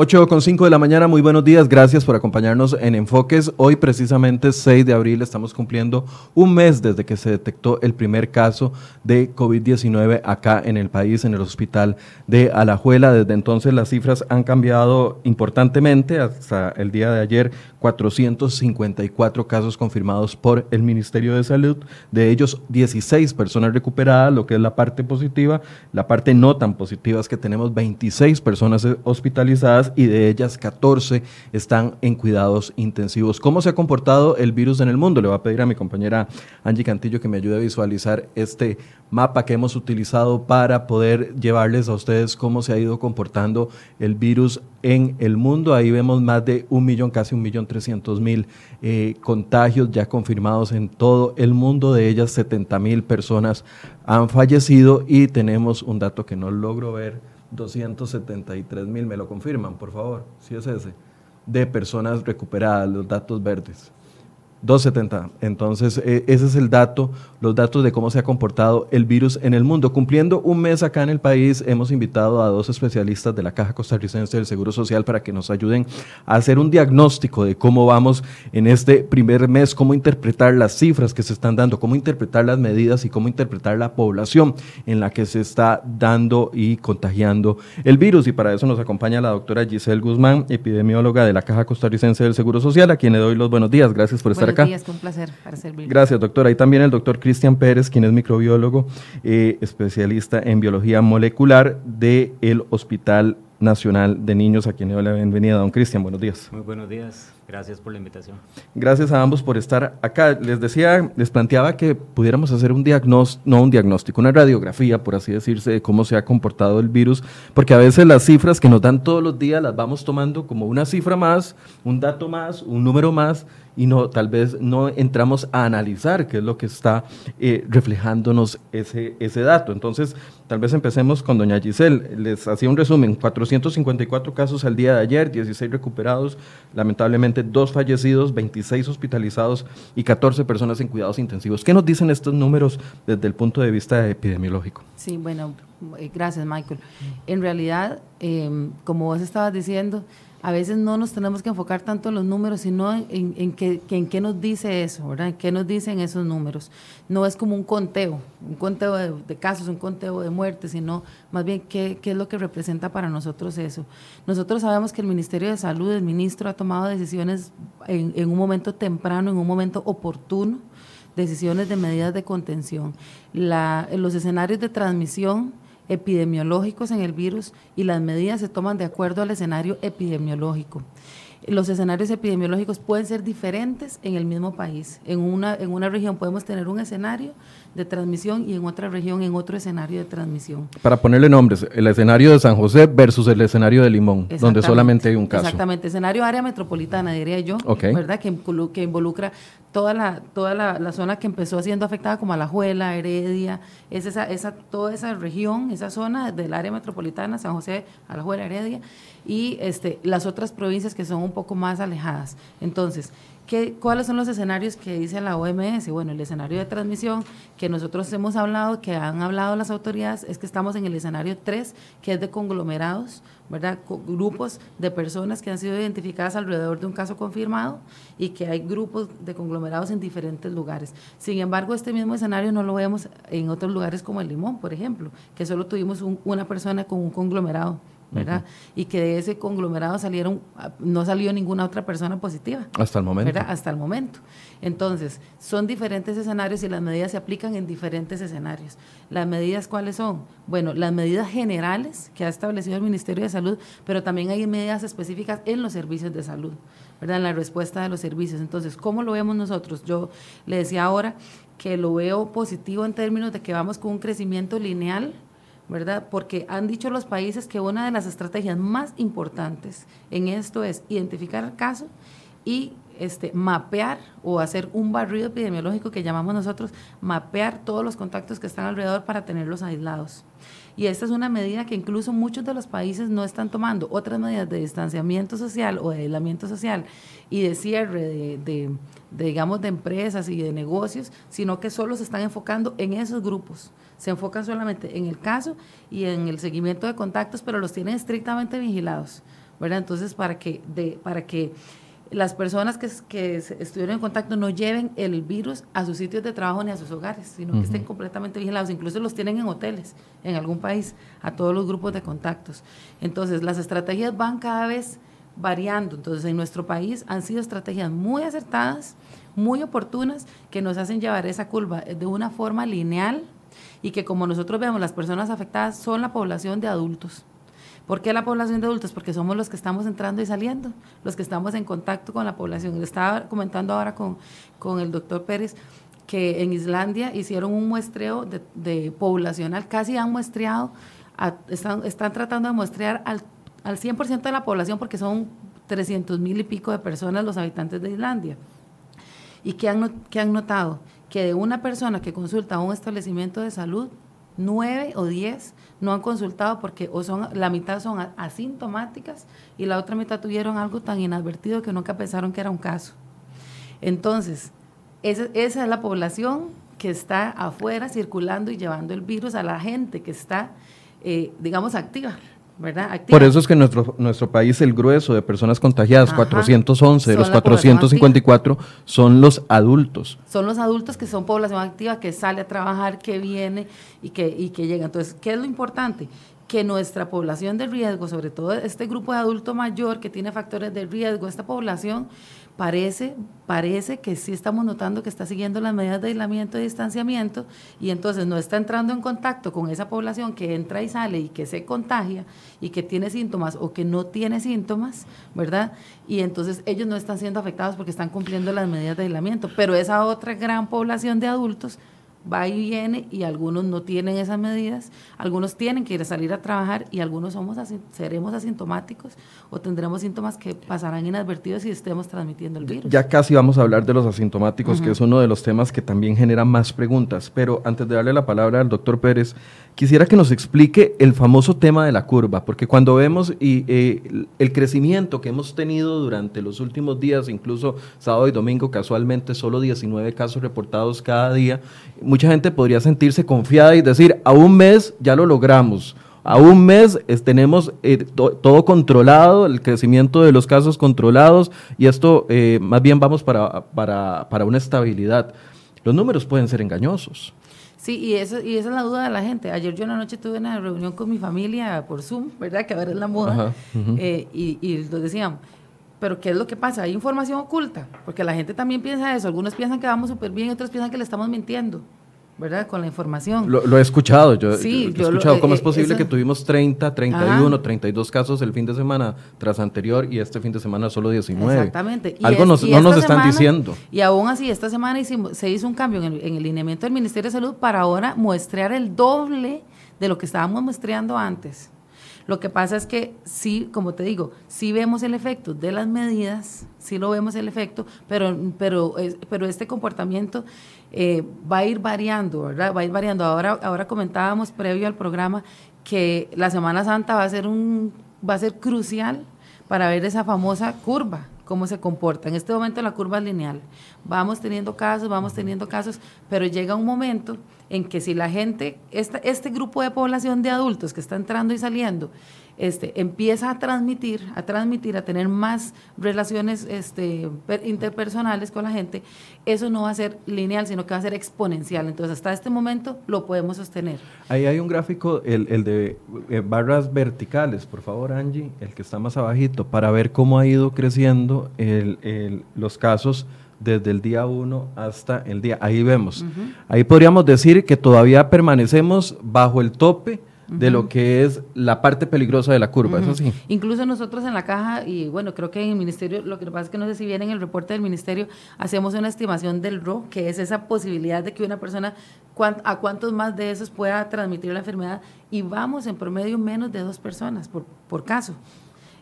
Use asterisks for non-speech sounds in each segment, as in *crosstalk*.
8 con 5 de la mañana, muy buenos días, gracias por acompañarnos en Enfoques. Hoy precisamente 6 de abril estamos cumpliendo un mes desde que se detectó el primer caso de COVID-19 acá en el país, en el hospital de Alajuela. Desde entonces las cifras han cambiado importantemente. Hasta el día de ayer, 454 casos confirmados por el Ministerio de Salud, de ellos 16 personas recuperadas, lo que es la parte positiva. La parte no tan positiva es que tenemos 26 personas hospitalizadas y de ellas 14 están en cuidados intensivos. ¿Cómo se ha comportado el virus en el mundo? Le voy a pedir a mi compañera Angie Cantillo que me ayude a visualizar este mapa que hemos utilizado para poder llevarles a ustedes cómo se ha ido comportando el virus en el mundo. Ahí vemos más de un millón, casi un millón trescientos mil eh, contagios ya confirmados en todo el mundo. De ellas 70 mil personas han fallecido y tenemos un dato que no logro ver 273 mil, me lo confirman, por favor, si es ese, de personas recuperadas, los datos verdes. 270. Entonces, e, ese es el dato, los datos de cómo se ha comportado el virus en el mundo. Cumpliendo un mes acá en el país, hemos invitado a dos especialistas de la Caja Costarricense del Seguro Social para que nos ayuden a hacer un diagnóstico de cómo vamos en este primer mes, cómo interpretar las cifras que se están dando, cómo interpretar las medidas y cómo interpretar la población en la que se está dando y contagiando el virus. Y para eso nos acompaña la doctora Giselle Guzmán, epidemióloga de la Caja Costarricense del Seguro Social, a quien le doy los buenos días. Gracias por estar Buenos un placer para servir. Gracias, doctora. Y también el doctor Cristian Pérez, quien es microbiólogo, eh, especialista en biología molecular del Hospital Nacional de Niños, a quien le doy la bienvenida. Don Cristian, buenos días. Muy buenos días. Gracias por la invitación. Gracias a ambos por estar acá. Les decía, les planteaba que pudiéramos hacer un diagnóstico, no un diagnóstico, una radiografía, por así decirse, de cómo se ha comportado el virus, porque a veces las cifras que nos dan todos los días las vamos tomando como una cifra más, un dato más, un número más, y no, tal vez no entramos a analizar qué es lo que está eh, reflejándonos ese, ese dato. Entonces, tal vez empecemos con doña Giselle. Les hacía un resumen, 454 casos al día de ayer, 16 recuperados, lamentablemente dos fallecidos, 26 hospitalizados y 14 personas en cuidados intensivos. ¿Qué nos dicen estos números desde el punto de vista epidemiológico? Sí, bueno, eh, gracias Michael. En realidad, em, como vos estabas diciendo, a veces no nos tenemos que enfocar tanto en los números, sino en, en, qué nos dice eso, ¿verdad? ¿Qué nos dicen esos números? No es como un conteo, un conteo de, casos, un conteo de muertes, sino más bien qué, qué, es lo que representa para nosotros eso. Nosotros sabemos que el Ministerio de Salud, el ministro ha tomado decisiones en, en un momento temprano, en un momento oportuno, decisiones de medidas de contención. La, los escenarios de transmisión epidemiológicos en el virus y las medidas se toman de acuerdo al escenario epidemiológico. Los escenarios epidemiológicos pueden ser diferentes en el mismo país. En una, en una región podemos tener un escenario de transmisión y en otra región en otro escenario de transmisión. Para ponerle nombres, el escenario de San José versus el escenario de Limón, donde solamente hay un caso. Exactamente, escenario área metropolitana, diría yo, ¿verdad? Que, que involucra toda la toda la, zona que empezó siendo afectada como Alajuela, Heredia, es esa, esa, toda esa región, esa zona del área metropolitana, San José, Alajuela, Heredia, y este, las otras provincias que son un poco más alejadas. Entonces, ¿Cuáles son los escenarios que dice la OMS? Bueno, el escenario de transmisión que nosotros hemos hablado, que han hablado las autoridades, es que estamos en el escenario 3, que es de conglomerados, ¿verdad? Grupos de personas que han sido identificadas alrededor de un caso confirmado y que hay grupos de conglomerados en diferentes lugares. Sin embargo, este mismo escenario no lo vemos en otros lugares como el Limón, por ejemplo, que solo tuvimos una persona con un conglomerado ¿verdad? Y que de ese conglomerado salieron, no salió ninguna otra persona positiva. Hasta el momento. Hasta el momento. Entonces, son diferentes escenarios y las medidas se aplican en diferentes escenarios. ¿Las medidas cuáles son? Bueno, las medidas generales que ha establecido el Ministerio de Salud, pero también hay medidas específicas en los servicios de salud, ¿verdad? En la respuesta de los servicios. Entonces, ¿cómo lo vemos nosotros? Yo le decía ahora que lo veo positivo en términos de que vamos con un crecimiento lineal ¿verdad? Porque han dicho los países que una de las estrategias más importantes en esto es identificar el caso y este, mapear o hacer un barrido epidemiológico que llamamos nosotros, mapear todos los contactos que están alrededor para tenerlos aislados. Y esta es una medida que incluso muchos de los países no están tomando. Otras medidas de distanciamiento social o de aislamiento social y de cierre de, de, digamos, de empresas y de negocios, sino que solo se están enfocando en esos grupos se enfocan solamente en el caso y en el seguimiento de contactos, pero los tienen estrictamente vigilados. ¿verdad? Entonces, para que, de, para que las personas que, que estuvieron en contacto no lleven el virus a sus sitios de trabajo ni a sus hogares, sino que estén completamente vigilados. Incluso los tienen en hoteles, en algún país, a todos los grupos de contactos. Entonces, las estrategias van cada vez variando. Entonces, en nuestro país han sido estrategias muy acertadas, muy oportunas, que nos hacen llevar esa curva de una forma lineal y que como nosotros vemos, las personas afectadas son la población de adultos. ¿Por qué la población de adultos? Porque somos los que estamos entrando y saliendo, los que estamos en contacto con la población. Estaba comentando ahora con, con el doctor Pérez que en Islandia hicieron un muestreo de, poblacional, casi han muestreado, están, están tratando de muestrear al, al 100% de la población porque son 300 mil y pico de personas los habitantes de Islandia. ¿Y qué han, qué han notado? Que de una persona que consulta a un establecimiento de salud, nueve o diez no han consultado porque o son la mitad son asintomáticas y la otra mitad tuvieron algo tan inadvertido que nunca pensaron que era un caso. Entonces, esa, esa es la población que está afuera circulando y llevando el virus a la gente que está, eh, digamos, activa. Por eso es que nuestro, nuestro país, el grueso de personas contagiadas, 411 de los 454, son los adultos. Son los adultos que son población activa, que sale a trabajar, que viene y que, y que llega. Entonces, ¿qué es lo importante? que nuestra población de riesgo, sobre todo este grupo de adulto mayor que tiene factores de riesgo, esta población parece, parece que sí estamos notando que está siguiendo las medidas de aislamiento y distanciamiento y entonces no está entrando en contacto con esa población que entra y sale y que se contagia y que tiene síntomas o que no tiene síntomas, ¿verdad? Y entonces ellos no están siendo afectados porque están cumpliendo las medidas de aislamiento, pero esa otra gran población de adultos va y viene y algunos no tienen esas medidas, algunos tienen que ir a salir a trabajar y algunos somos seremos asintomáticos o tendremos síntomas que pasarán inadvertidos y estemos transmitiendo el virus. Ya casi vamos a hablar de los asintomáticos, que es uno de los temas que también genera más preguntas, pero antes de darle la palabra al doctor Pérez, quisiera que nos explique el famoso tema de la curva, porque cuando vemos y, eh, el crecimiento que hemos tenido durante los últimos días, incluso sábado y domingo, casualmente solo 19 casos reportados cada día, mucha gente podría sentirse confiada y decir, a un mes ya lo logramos. A un mes tenemos eh, todo controlado, el crecimiento de los casos controlados y esto eh, más bien vamos para, para, para una estabilidad. Los números pueden ser engañosos. Sí, y, eso, y esa es la duda de la gente. Ayer yo en la noche tuve una reunión con mi familia por Zoom, ¿verdad? Que ahora es la moda. Eh, y, y nos decían, pero ¿qué es lo que pasa? Hay información oculta, porque la gente también piensa eso. Algunos piensan que vamos súper bien, otros piensan que le estamos mintiendo. ¿Verdad? Con la información. Lo, he escuchado, yo, sí, he escuchado cómo es eh, posible que tuvimos 30, 31, 32 casos el fin de semana tras anterior y este fin de semana solo 19. Exactamente. Algo no nos están diciendo. Y aún así, esta semana hicimos, se hizo un cambio en el, en el lineamiento del Ministerio de Salud para ahora muestrear el doble de lo que estábamos muestreando antes. Lo que pasa es que sí, como te digo, sí vemos el efecto de las medidas, sí lo vemos el efecto, pero, pero, pero este comportamiento eh, va a ir variando, ¿verdad? Va a ir variando. Ahora, ahora comentábamos previo al programa que la Semana Santa va a ser un, va a ser crucial para ver esa famosa curva, cómo se comporta. En este momento la curva es lineal. Vamos teniendo casos, vamos teniendo casos, pero llega un momento en que si la gente, este grupo de población de adultos que está entrando y saliendo, este, empieza a transmitir, a transmitir, a tener más relaciones este, interpersonales con la gente, eso no va a ser lineal, sino que va a ser exponencial. Entonces, hasta este momento lo podemos sostener. Ahí hay un gráfico, el, el de eh, barras verticales, por favor, Angie, el que está más abajito, para ver cómo ha ido creciendo el, los casos desde el día 1 hasta el día. Ahí vemos. Ahí podríamos decir que todavía permanecemos bajo el tope de lo que es la parte peligrosa de la curva, eso sí. Incluso nosotros en la caja, y bueno, creo que en el ministerio, lo que pasa es que no sé si viene en el reporte del ministerio, hacemos una estimación del RO, que es esa posibilidad de que una persona, a cuántos más de esos pueda transmitir la enfermedad, y vamos en promedio menos de dos personas por, por caso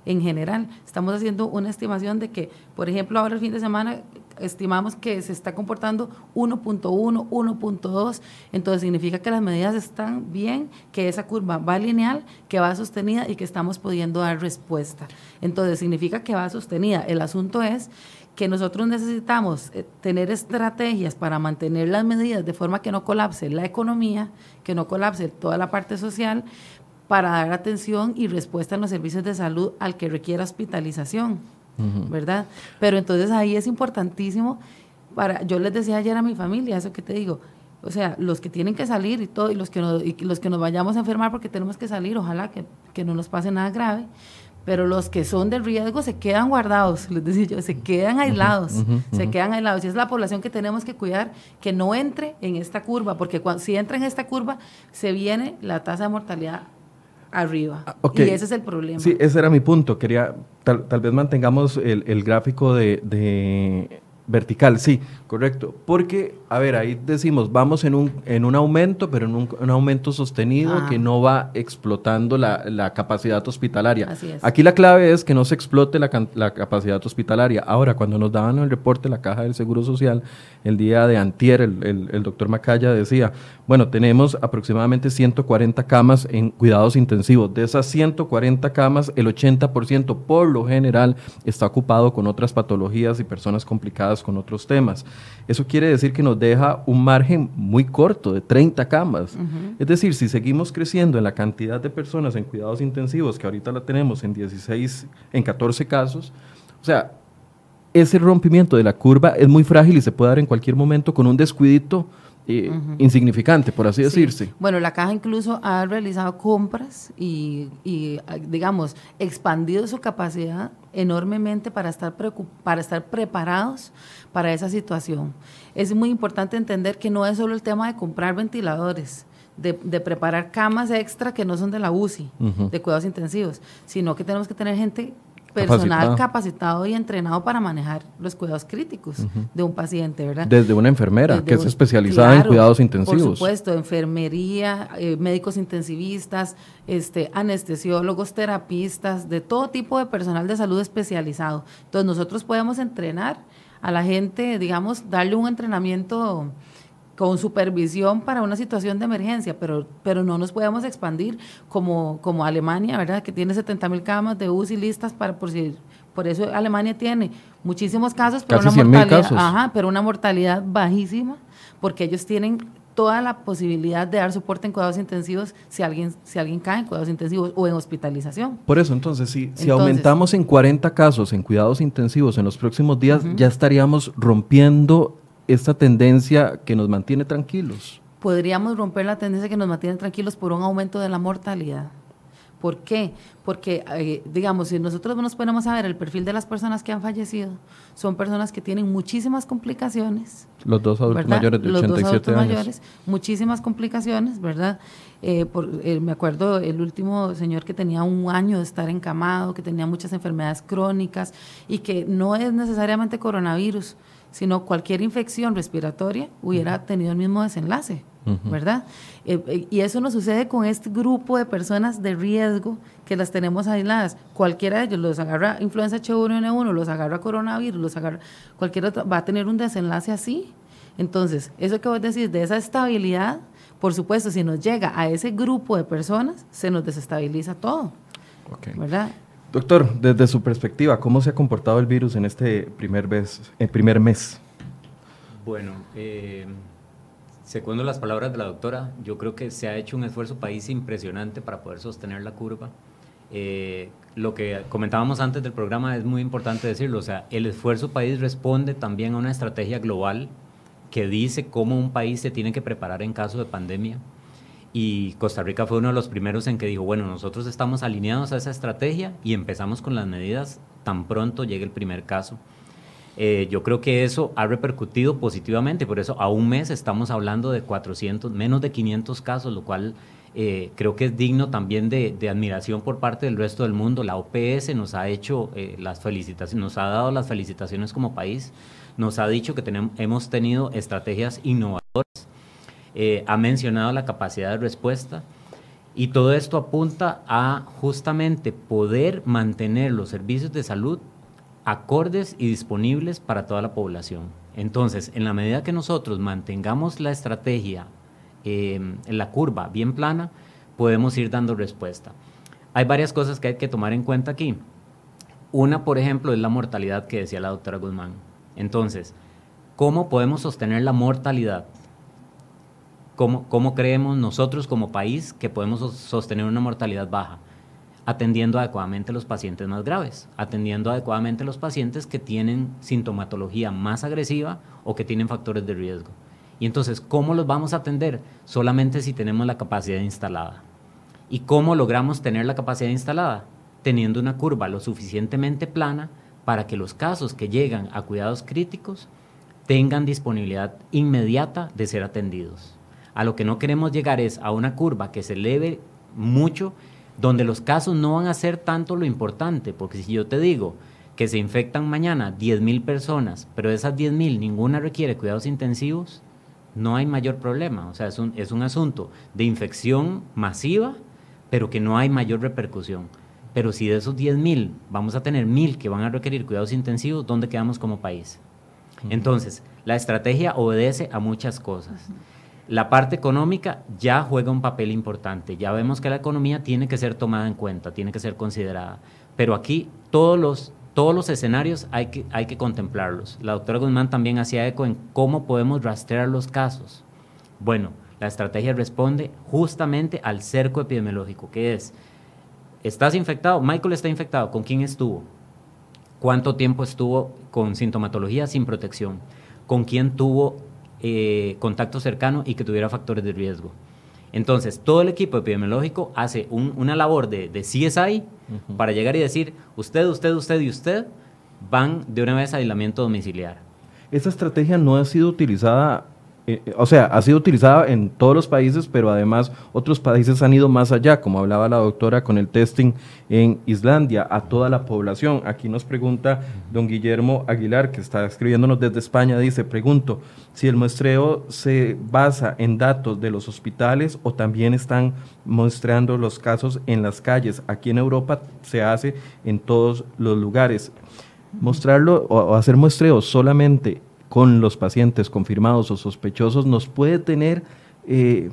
en general. Estamos haciendo una estimación de que, por ejemplo, ahora el fin de semana estimamos que se está comportando 1.1, 1.2, entonces significa que las medidas están bien, que esa curva va lineal, que va sostenida y que estamos pudiendo dar respuesta. Entonces significa que va sostenida. El asunto es que nosotros necesitamos eh, tener estrategias para mantener las medidas de forma que no colapse la economía, que no colapse toda la parte social, para dar atención y respuesta en los servicios de salud al que requiera hospitalización, ¿verdad? Pero entonces ahí es importantísimo para, yo les decía ayer a mi familia, eso que te digo, o sea, los que tienen que salir y todo, y los que, y los que nos vayamos a enfermar porque tenemos que salir, ojalá que, que no nos pase nada grave, pero los que son de riesgo se quedan guardados, les decía yo, se quedan aislados, se quedan aislados. Y es la población que tenemos que cuidar que no entre en esta curva, porque cuando, si entra en esta curva, se viene la tasa de mortalidad arriba. Ah, y ese es el problema. Sí, ese era mi punto. Quería, tal, vez mantengamos el, el gráfico de, de vertical, sí, correcto. Porque a ver, ahí decimos, vamos en un, en un aumento, pero en un, aumento sostenido que no va explotando la, capacidad hospitalaria. Aquí la clave es que no se explote la, capacidad hospitalaria. Ahora, cuando nos daban el reporte la Caja del Seguro Social, el día de antier, el, el, doctor Macaya decía, bueno, tenemos aproximadamente 140 camas en cuidados intensivos. De esas 140 camas, el 80% por lo general está ocupado con otras patologías y personas complicadas con otros temas. Eso quiere decir que nos deja un margen muy corto de 30 camas. Es decir, si seguimos creciendo en la cantidad de personas en cuidados intensivos, que ahorita la tenemos en 16, en 14 casos, o sea, ese rompimiento de la curva es muy frágil y se puede dar en cualquier momento con un descuidito eh, insignificante, por así decirse. Bueno, la caja incluso ha realizado compras y, y, digamos, expandido su capacidad enormemente para estar, para estar preparados para esa situación. Es muy importante entender que no es solo el tema de comprar ventiladores, de, preparar camas extra que no son de la UCI, de cuidados intensivos, sino que tenemos que tener gente personal capacitado. y entrenado para manejar los cuidados críticos de un paciente, ¿verdad? Desde una enfermera que es especializada en cuidados intensivos. Por supuesto, enfermería, eh, médicos intensivistas, este, anestesiólogos, terapistas, de todo tipo de personal de salud especializado. Entonces nosotros podemos entrenar a la gente, digamos, darle un entrenamiento con supervisión para una situación de emergencia, pero, pero no nos podemos expandir como, como Alemania, ¿verdad? Que tiene 70 mil camas de UCI listas para por si por eso Alemania tiene muchísimos casos, pero una mortalidad, Ajá, pero una mortalidad bajísima, porque ellos tienen toda la posibilidad de dar soporte en cuidados intensivos si alguien, si alguien cae en cuidados intensivos o en hospitalización. Por eso, entonces, si, si aumentamos en 40 casos en cuidados intensivos en los próximos días, ya estaríamos rompiendo esta tendencia que nos mantiene tranquilos? Podríamos romper la tendencia que nos mantiene tranquilos por un aumento de la mortalidad. ¿Por qué? Porque, eh, digamos, si nosotros nos ponemos a ver el perfil de las personas que han fallecido, son personas que tienen muchísimas complicaciones. Los dos adultos mayores de 87 Los dos adultos mayores, muchísimas complicaciones, ¿verdad? Eh, por, eh, me acuerdo el último señor que tenía un año de estar encamado, que tenía muchas enfermedades crónicas y que no es necesariamente coronavirus, sino cualquier infección respiratoria hubiera tenido el mismo desenlace, ¿verdad? Eh, eh, y eso nos sucede con este grupo de personas de riesgo que las tenemos aisladas. Cualquiera de ellos los agarra influenza H1N1, los agarra coronavirus, los agarra cualquier otro, va a tener un desenlace así. Entonces, eso que vos decís de esa estabilidad, por supuesto, si nos llega a ese grupo de personas, se nos desestabiliza todo. ¿Verdad? Doctor, desde su perspectiva, ¿cómo se ha comportado el virus en este? Eh, primer mes? Bueno, eh, segundo las palabras de la doctora, yo creo que se ha hecho un esfuerzo país impresionante para poder sostener la curva. Eh, lo que comentábamos antes del programa es muy importante decirlo, o sea, el esfuerzo país responde también a una estrategia global que dice cómo un país se tiene que preparar en caso de pandemia y Costa Rica fue uno de los primeros en que dijo, bueno, nosotros estamos alineados a esa estrategia y empezamos con las medidas tan pronto llegue el primer caso. Eh, yo creo que eso ha repercutido positivamente, por eso a un mes estamos hablando de 400, menos de 500 casos, lo cual eh, creo que es digno también de, admiración por parte del resto del mundo. La OPS nos ha hecho eh, las felicitaciones, nos ha dado las felicitaciones como país, nos ha dicho que tenemos, hemos tenido estrategias innovadoras eh, ha mencionado la capacidad de respuesta y todo esto apunta a justamente poder mantener los servicios de salud acordes y disponibles para toda la población. Entonces, en la medida que nosotros mantengamos la estrategia eh, la curva bien plana, podemos ir dando respuesta. Hay varias cosas que hay que tomar en cuenta aquí. Una, por ejemplo, es la mortalidad que decía la doctora Guzmán. Entonces, ¿cómo podemos sostener la mortalidad? ¿Cómo, ¿cómo creemos nosotros como país que podemos sostener una mortalidad baja? atendiendo adecuadamente los pacientes más graves, atendiendo adecuadamente los pacientes que tienen sintomatología más agresiva o que tienen factores de riesgo. Y entonces, ¿cómo los vamos a atender? Solamente si tenemos la capacidad instalada. ¿Y cómo logramos tener la capacidad instalada? Teniendo una curva lo suficientemente plana para que los casos que llegan a cuidados críticos tengan disponibilidad inmediata de ser atendidos. A lo que no queremos llegar es a una curva que se eleve mucho donde los casos no van a ser tanto lo importante, porque si yo te digo que se infectan mañana 10.000 personas, pero de esas 10.000 ninguna requiere cuidados intensivos, no hay mayor problema. O sea, es un, es un asunto de infección masiva, pero que no hay mayor repercusión. Pero si de esos 10.000 vamos a tener 1.000 que van a requerir cuidados intensivos, ¿dónde quedamos como país? Entonces, la estrategia obedece a muchas cosas. La parte económica ya juega un papel importante. Ya vemos que la economía tiene que ser tomada en cuenta, tiene que ser considerada. Pero aquí todos los, todos los escenarios hay que, hay que contemplarlos. La doctora Guzmán también hacía eco en cómo podemos rastrear los casos. Bueno, la estrategia responde justamente al cerco epidemiológico, que es, ¿estás infectado? Michael está infectado, ¿con quién estuvo? ¿Cuánto tiempo estuvo con sintomatología sin protección? ¿Con quién tuvo eh, contacto cercano y que tuviera factores de riesgo. Entonces, todo el equipo epidemiológico hace una labor de, CSI para llegar y decir, usted, usted, usted y usted van de una vez a aislamiento domiciliar. Esa estrategia no ha sido utilizada eh, eh, o sea, ha sido utilizada en todos los países, pero además otros países han ido más allá, como hablaba la doctora con el testing en Islandia, a toda la población. Aquí nos pregunta don Guillermo Aguilar, que está escribiéndonos desde España, dice, pregunto, si el muestreo se basa en datos de los hospitales o también están muestreando los casos en las calles. Aquí en Europa se hace en todos los lugares. Mostrarlo o hacer muestreos solamente con los pacientes confirmados o sospechosos nos puede tener, eh,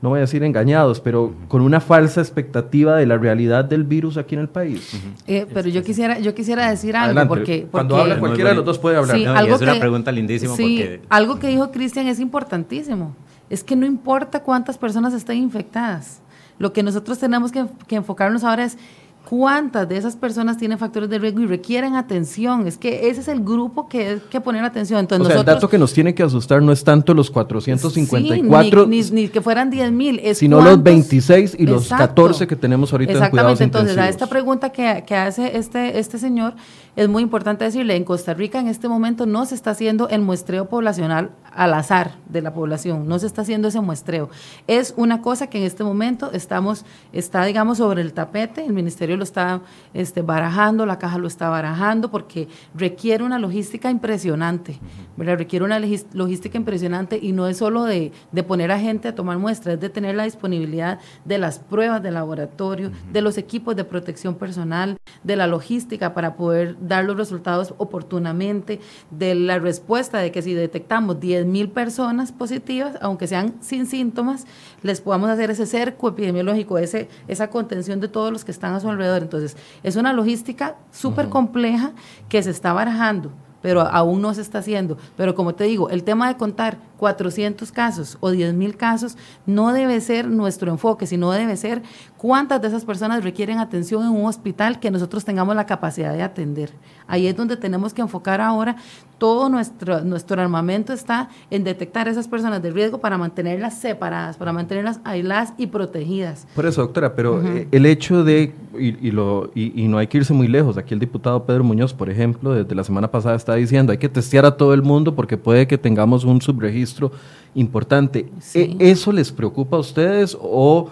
no voy a decir engañados, pero con una falsa expectativa de la realidad del virus aquí en el país. Eh, pero yo quisiera, yo quisiera decir algo, porque, Cuando habla cualquiera de los dos puede hablar. Sí, algo es una pregunta lindísima. Sí, algo que dijo Cristian es importantísimo. Es que no importa cuántas personas estén infectadas. Lo que nosotros tenemos que, que enfocarnos ahora es ¿Cuántas de esas personas tienen factores de riesgo y requieren atención? Es que ese es el grupo que hay que poner atención. Entonces, o sea, el dato que nos tiene que asustar no es tanto los 454, ni, ni, que fueran 10 mil, sino los 26 y los 14 que tenemos ahorita en cuidados entonces a esta pregunta que, que hace este, este señor, es muy importante decirle, en Costa Rica en este momento no se está haciendo el muestreo poblacional al azar de la población, no se está haciendo ese muestreo. Es una cosa que en este momento estamos, está digamos sobre el tapete, el ministerio lo está este, barajando, la caja lo está barajando porque requiere una logística impresionante, requiere una logística impresionante y no es solo de, de, poner a gente a tomar muestras, es de tener la disponibilidad de las pruebas de laboratorio, de los equipos de protección personal, de la logística para poder dar los resultados oportunamente, de la respuesta de que si detectamos 10 mil personas positivas, aunque sean sin síntomas, les podamos hacer ese cerco epidemiológico, ese, esa contención de todos los que están a su alrededor. Entonces, es una logística súper compleja que se está barajando pero aún no se está haciendo. Pero como te digo, el tema de contar 400 casos o 10 mil casos no debe ser nuestro enfoque, sino debe ser cuántas de esas personas requieren atención en un hospital que nosotros tengamos la capacidad de atender. Ahí es donde tenemos que enfocar ahora todo nuestro, nuestro armamento está en detectar esas personas de riesgo para mantenerlas separadas, para mantenerlas aisladas y protegidas. Por eso, doctora, pero eh, el hecho de, y, lo, y, no hay que irse muy lejos, aquí el diputado Pedro Muñoz, por ejemplo, desde la semana pasada está diciendo, hay que testear a todo el mundo porque puede que tengamos un subregistro importante. ¿E, ¿Eso les preocupa a ustedes o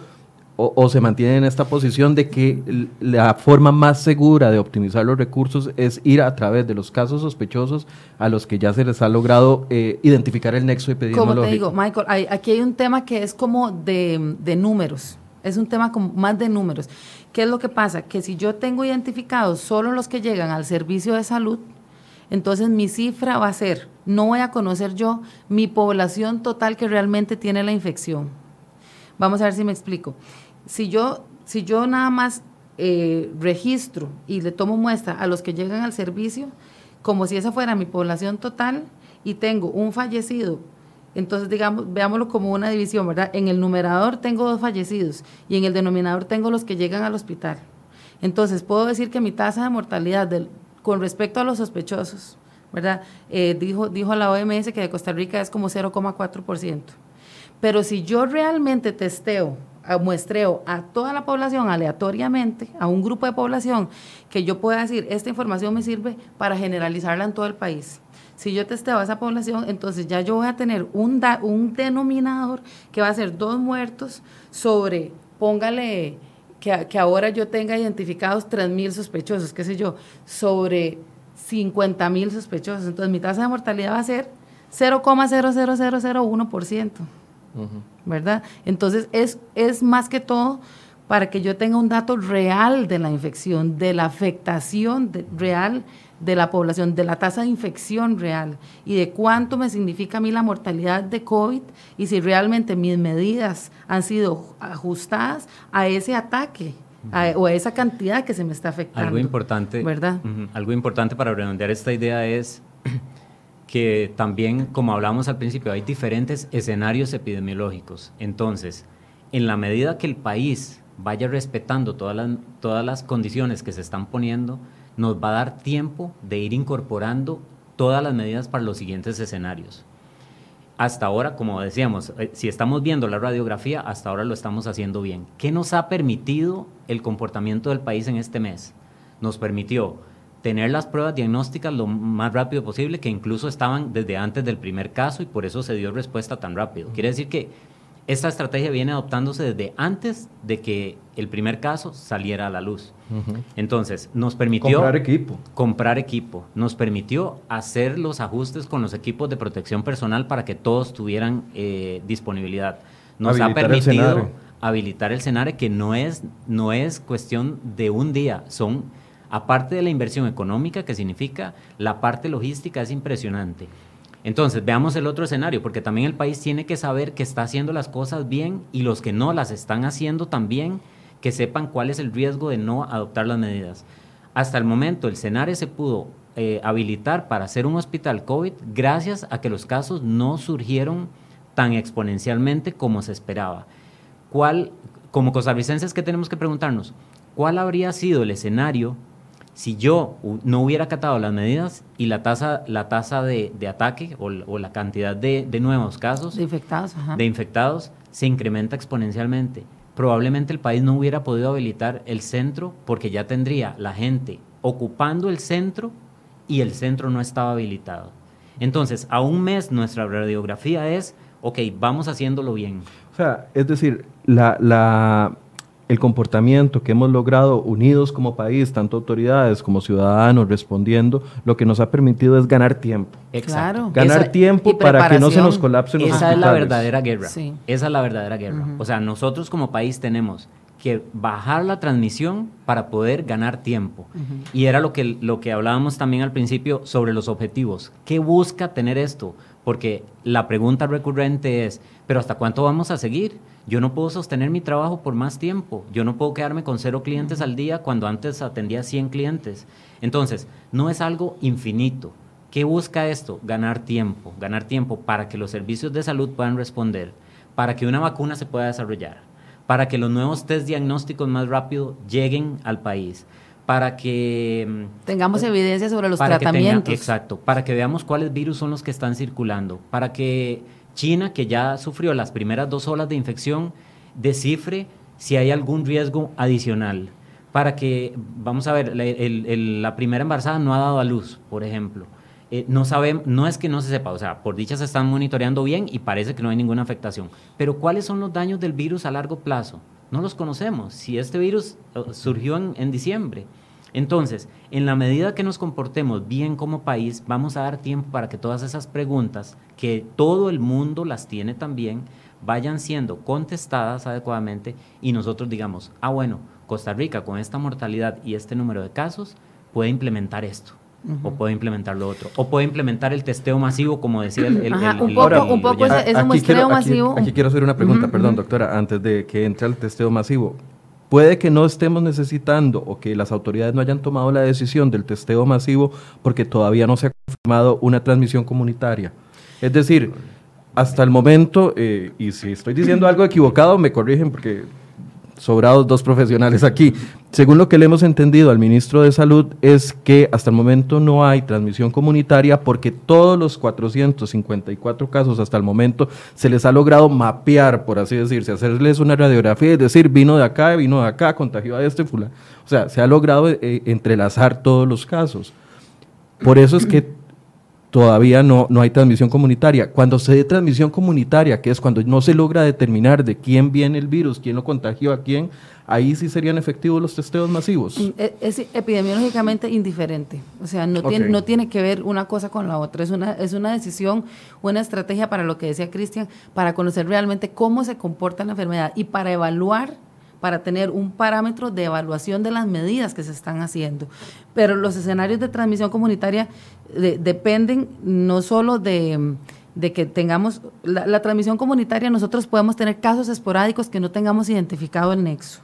o, se mantiene en esta posición de que la forma más segura de optimizar los recursos es ir a través de los casos sospechosos a los que ya se les ha logrado eh, identificar el nexo epidemiológico. Como te digo, Michael, aquí hay un tema que es como de, de números, es un tema como más de números. ¿Qué es lo que pasa? Que si yo tengo identificados solo los que llegan al servicio de salud, entonces mi cifra va a ser, no voy a conocer yo mi población total que realmente tiene la infección. Vamos a ver si me explico si yo, si yo nada más eh, registro y le tomo muestra a los que llegan al servicio, como si esa fuera mi población total, y tengo un fallecido Entonces, digamos, veámoslo como una división, ¿verdad? En el numerador tengo dos fallecidos y en el denominador tengo los que llegan al hospital. Entonces, puedo decir que mi tasa de mortalidad con respecto a los sospechosos, ¿verdad? Eh, dijo, dijo la OMS que de Costa Rica es como 0,4%. Pero si yo realmente testeo, muestreo a toda la población aleatoriamente, a un grupo de población, que yo pueda decir, esta información me sirve para generalizarla en todo el país. Si yo testeo a esa población, entonces ya yo voy a tener un, un denominador que va a ser dos muertos sobre, póngale que, ahora yo tenga identificados 3.000 sospechosos, qué sé yo, sobre 50.000 sospechosos. Entonces mi tasa de mortalidad va a ser 0,00001%, ¿verdad? Entonces es, es más que todo para que yo tenga un dato real de la infección, de la afectación real de la población, de la tasa de infección real y de cuánto me significa a mí la mortalidad de COVID y si realmente mis medidas han sido ajustadas a ese ataque. o a esa cantidad que se me está afectando. Algo importante, ¿verdad? algo importante para redondear esta idea es que también, como hablamos al principio, hay diferentes escenarios epidemiológicos. Entonces, en la medida que el país vaya respetando todas las, todas las condiciones que se están poniendo, nos va a dar tiempo de ir incorporando todas las medidas para los siguientes escenarios. Hasta ahora, como decíamos, eh, si estamos viendo la radiografía, hasta ahora lo estamos haciendo bien. ¿Qué nos ha permitido el comportamiento del país en este mes? Nos permitió tener las pruebas diagnósticas lo más rápido posible, que incluso estaban desde antes del primer caso y por eso se dio respuesta tan rápido. Quiere decir que esta estrategia viene adoptándose desde antes de que el primer caso saliera a la luz. Entonces, nos permitió... Comprar equipo. Comprar equipo. Nos permitió hacer los ajustes con los equipos de protección personal para que todos tuvieran eh, disponibilidad. Nos ha permitido habilitar el escenario que no es, no es cuestión de un día, son... Aparte de la inversión económica que significa, la parte logística es impresionante. Entonces, veamos el otro escenario, porque también el país tiene que saber que está haciendo las cosas bien y los que no las están haciendo también, que sepan cuál es el riesgo de no adoptar las medidas. Hasta el momento, el escenario se pudo eh, habilitar para hacer un hospital COVID gracias a que los casos no surgieron tan exponencialmente como se esperaba. ¿Cuál, como costarricenses, qué tenemos que preguntarnos? ¿Cuál habría sido el escenario si yo no hubiera acatado las medidas y la tasa, la tasa de, ataque o, la cantidad de, nuevos casos de infectados, de infectados se incrementa exponencialmente, probablemente el país no hubiera podido habilitar el centro porque ya tendría la gente ocupando el centro y el centro no estaba habilitado. Entonces, a un mes nuestra radiografía es, ok, vamos haciéndolo bien. O sea, es decir, la, la el comportamiento que hemos logrado unidos como país, tanto autoridades como ciudadanos respondiendo, lo que nos ha permitido es ganar tiempo. Exacto. Ganar tiempo para que no se nos colapse los Esa es la verdadera guerra. Esa es la verdadera guerra. O sea, nosotros como país tenemos que bajar la transmisión para poder ganar tiempo. Y era lo que, lo que hablábamos también al principio sobre los objetivos. ¿Qué busca tener esto? Porque la pregunta recurrente es, ¿pero hasta cuánto vamos a seguir? Yo no puedo sostener mi trabajo por más tiempo. Yo no puedo quedarme con cero clientes al día cuando antes atendía 100 clientes. Entonces, no es algo infinito. ¿Qué busca esto? Ganar tiempo. Ganar tiempo para que los servicios de salud puedan responder, para que una vacuna se pueda desarrollar, para que los nuevos test diagnósticos más rápido lleguen al país, para que mm, tengamos evidencia sobre los tratamientos. exacto, para que veamos cuáles virus son los que están circulando, para que China, que ya sufrió las primeras dos olas de infección, descifre si hay algún riesgo adicional. Para que, vamos a ver, la, primera embarazada no ha dado a luz, por ejemplo. Eh, no sabemos, no es que no se sepa, o sea, por dicha se están monitoreando bien y parece que no hay ninguna afectación. Pero ¿cuáles son los daños del virus a largo plazo? No los conocemos. Si este virus eh, surgió en diciembre, entonces, en la medida que nos comportemos bien como país, vamos a dar tiempo para que todas esas preguntas, que todo el mundo las tiene también, vayan siendo contestadas adecuadamente y nosotros digamos, ah, bueno, Costa Rica con esta mortalidad y este número de casos puede implementar esto. O puede implementar lo otro. O puede implementar el testeo masivo, como decía el. el, un poco, un poco es, un testeo masivo. Aquí, quiero hacer una pregunta, perdón, doctora, antes de que entre el testeo masivo. Puede que no estemos necesitando o que las autoridades no hayan tomado la decisión del testeo masivo porque todavía no se ha confirmado una transmisión comunitaria. Es decir, hasta el momento, eh, y si estoy diciendo algo equivocado, me corrigen porque sobrados dos profesionales aquí. Según lo que le hemos entendido al ministro de Salud es que hasta el momento no hay transmisión comunitaria porque todos los 454 casos hasta el momento se les ha logrado mapear, por así decirse, hacerles una radiografía, es decir, vino de acá, vino de acá, contagió a este fulano. O sea, se ha logrado eh, entrelazar todos los casos. Por eso es que todavía no, no hay transmisión comunitaria. Cuando se dé transmisión comunitaria, que es cuando no se logra determinar de quién viene el virus, quién lo contagió a quién, ahí sí serían efectivos los testeos masivos. Mm, e, es, epidemiológicamente indiferente, o sea, no, tiene, no tiene que ver una cosa con la otra, es una, es una decisión, una estrategia para lo que decía Cristian, para conocer realmente cómo se comporta la enfermedad y para evaluar para tener un parámetro de evaluación de las medidas que se están haciendo. Pero los escenarios de transmisión comunitaria dependen no solo de, que tengamos la, transmisión comunitaria, nosotros podemos tener casos esporádicos que no tengamos identificado el nexo.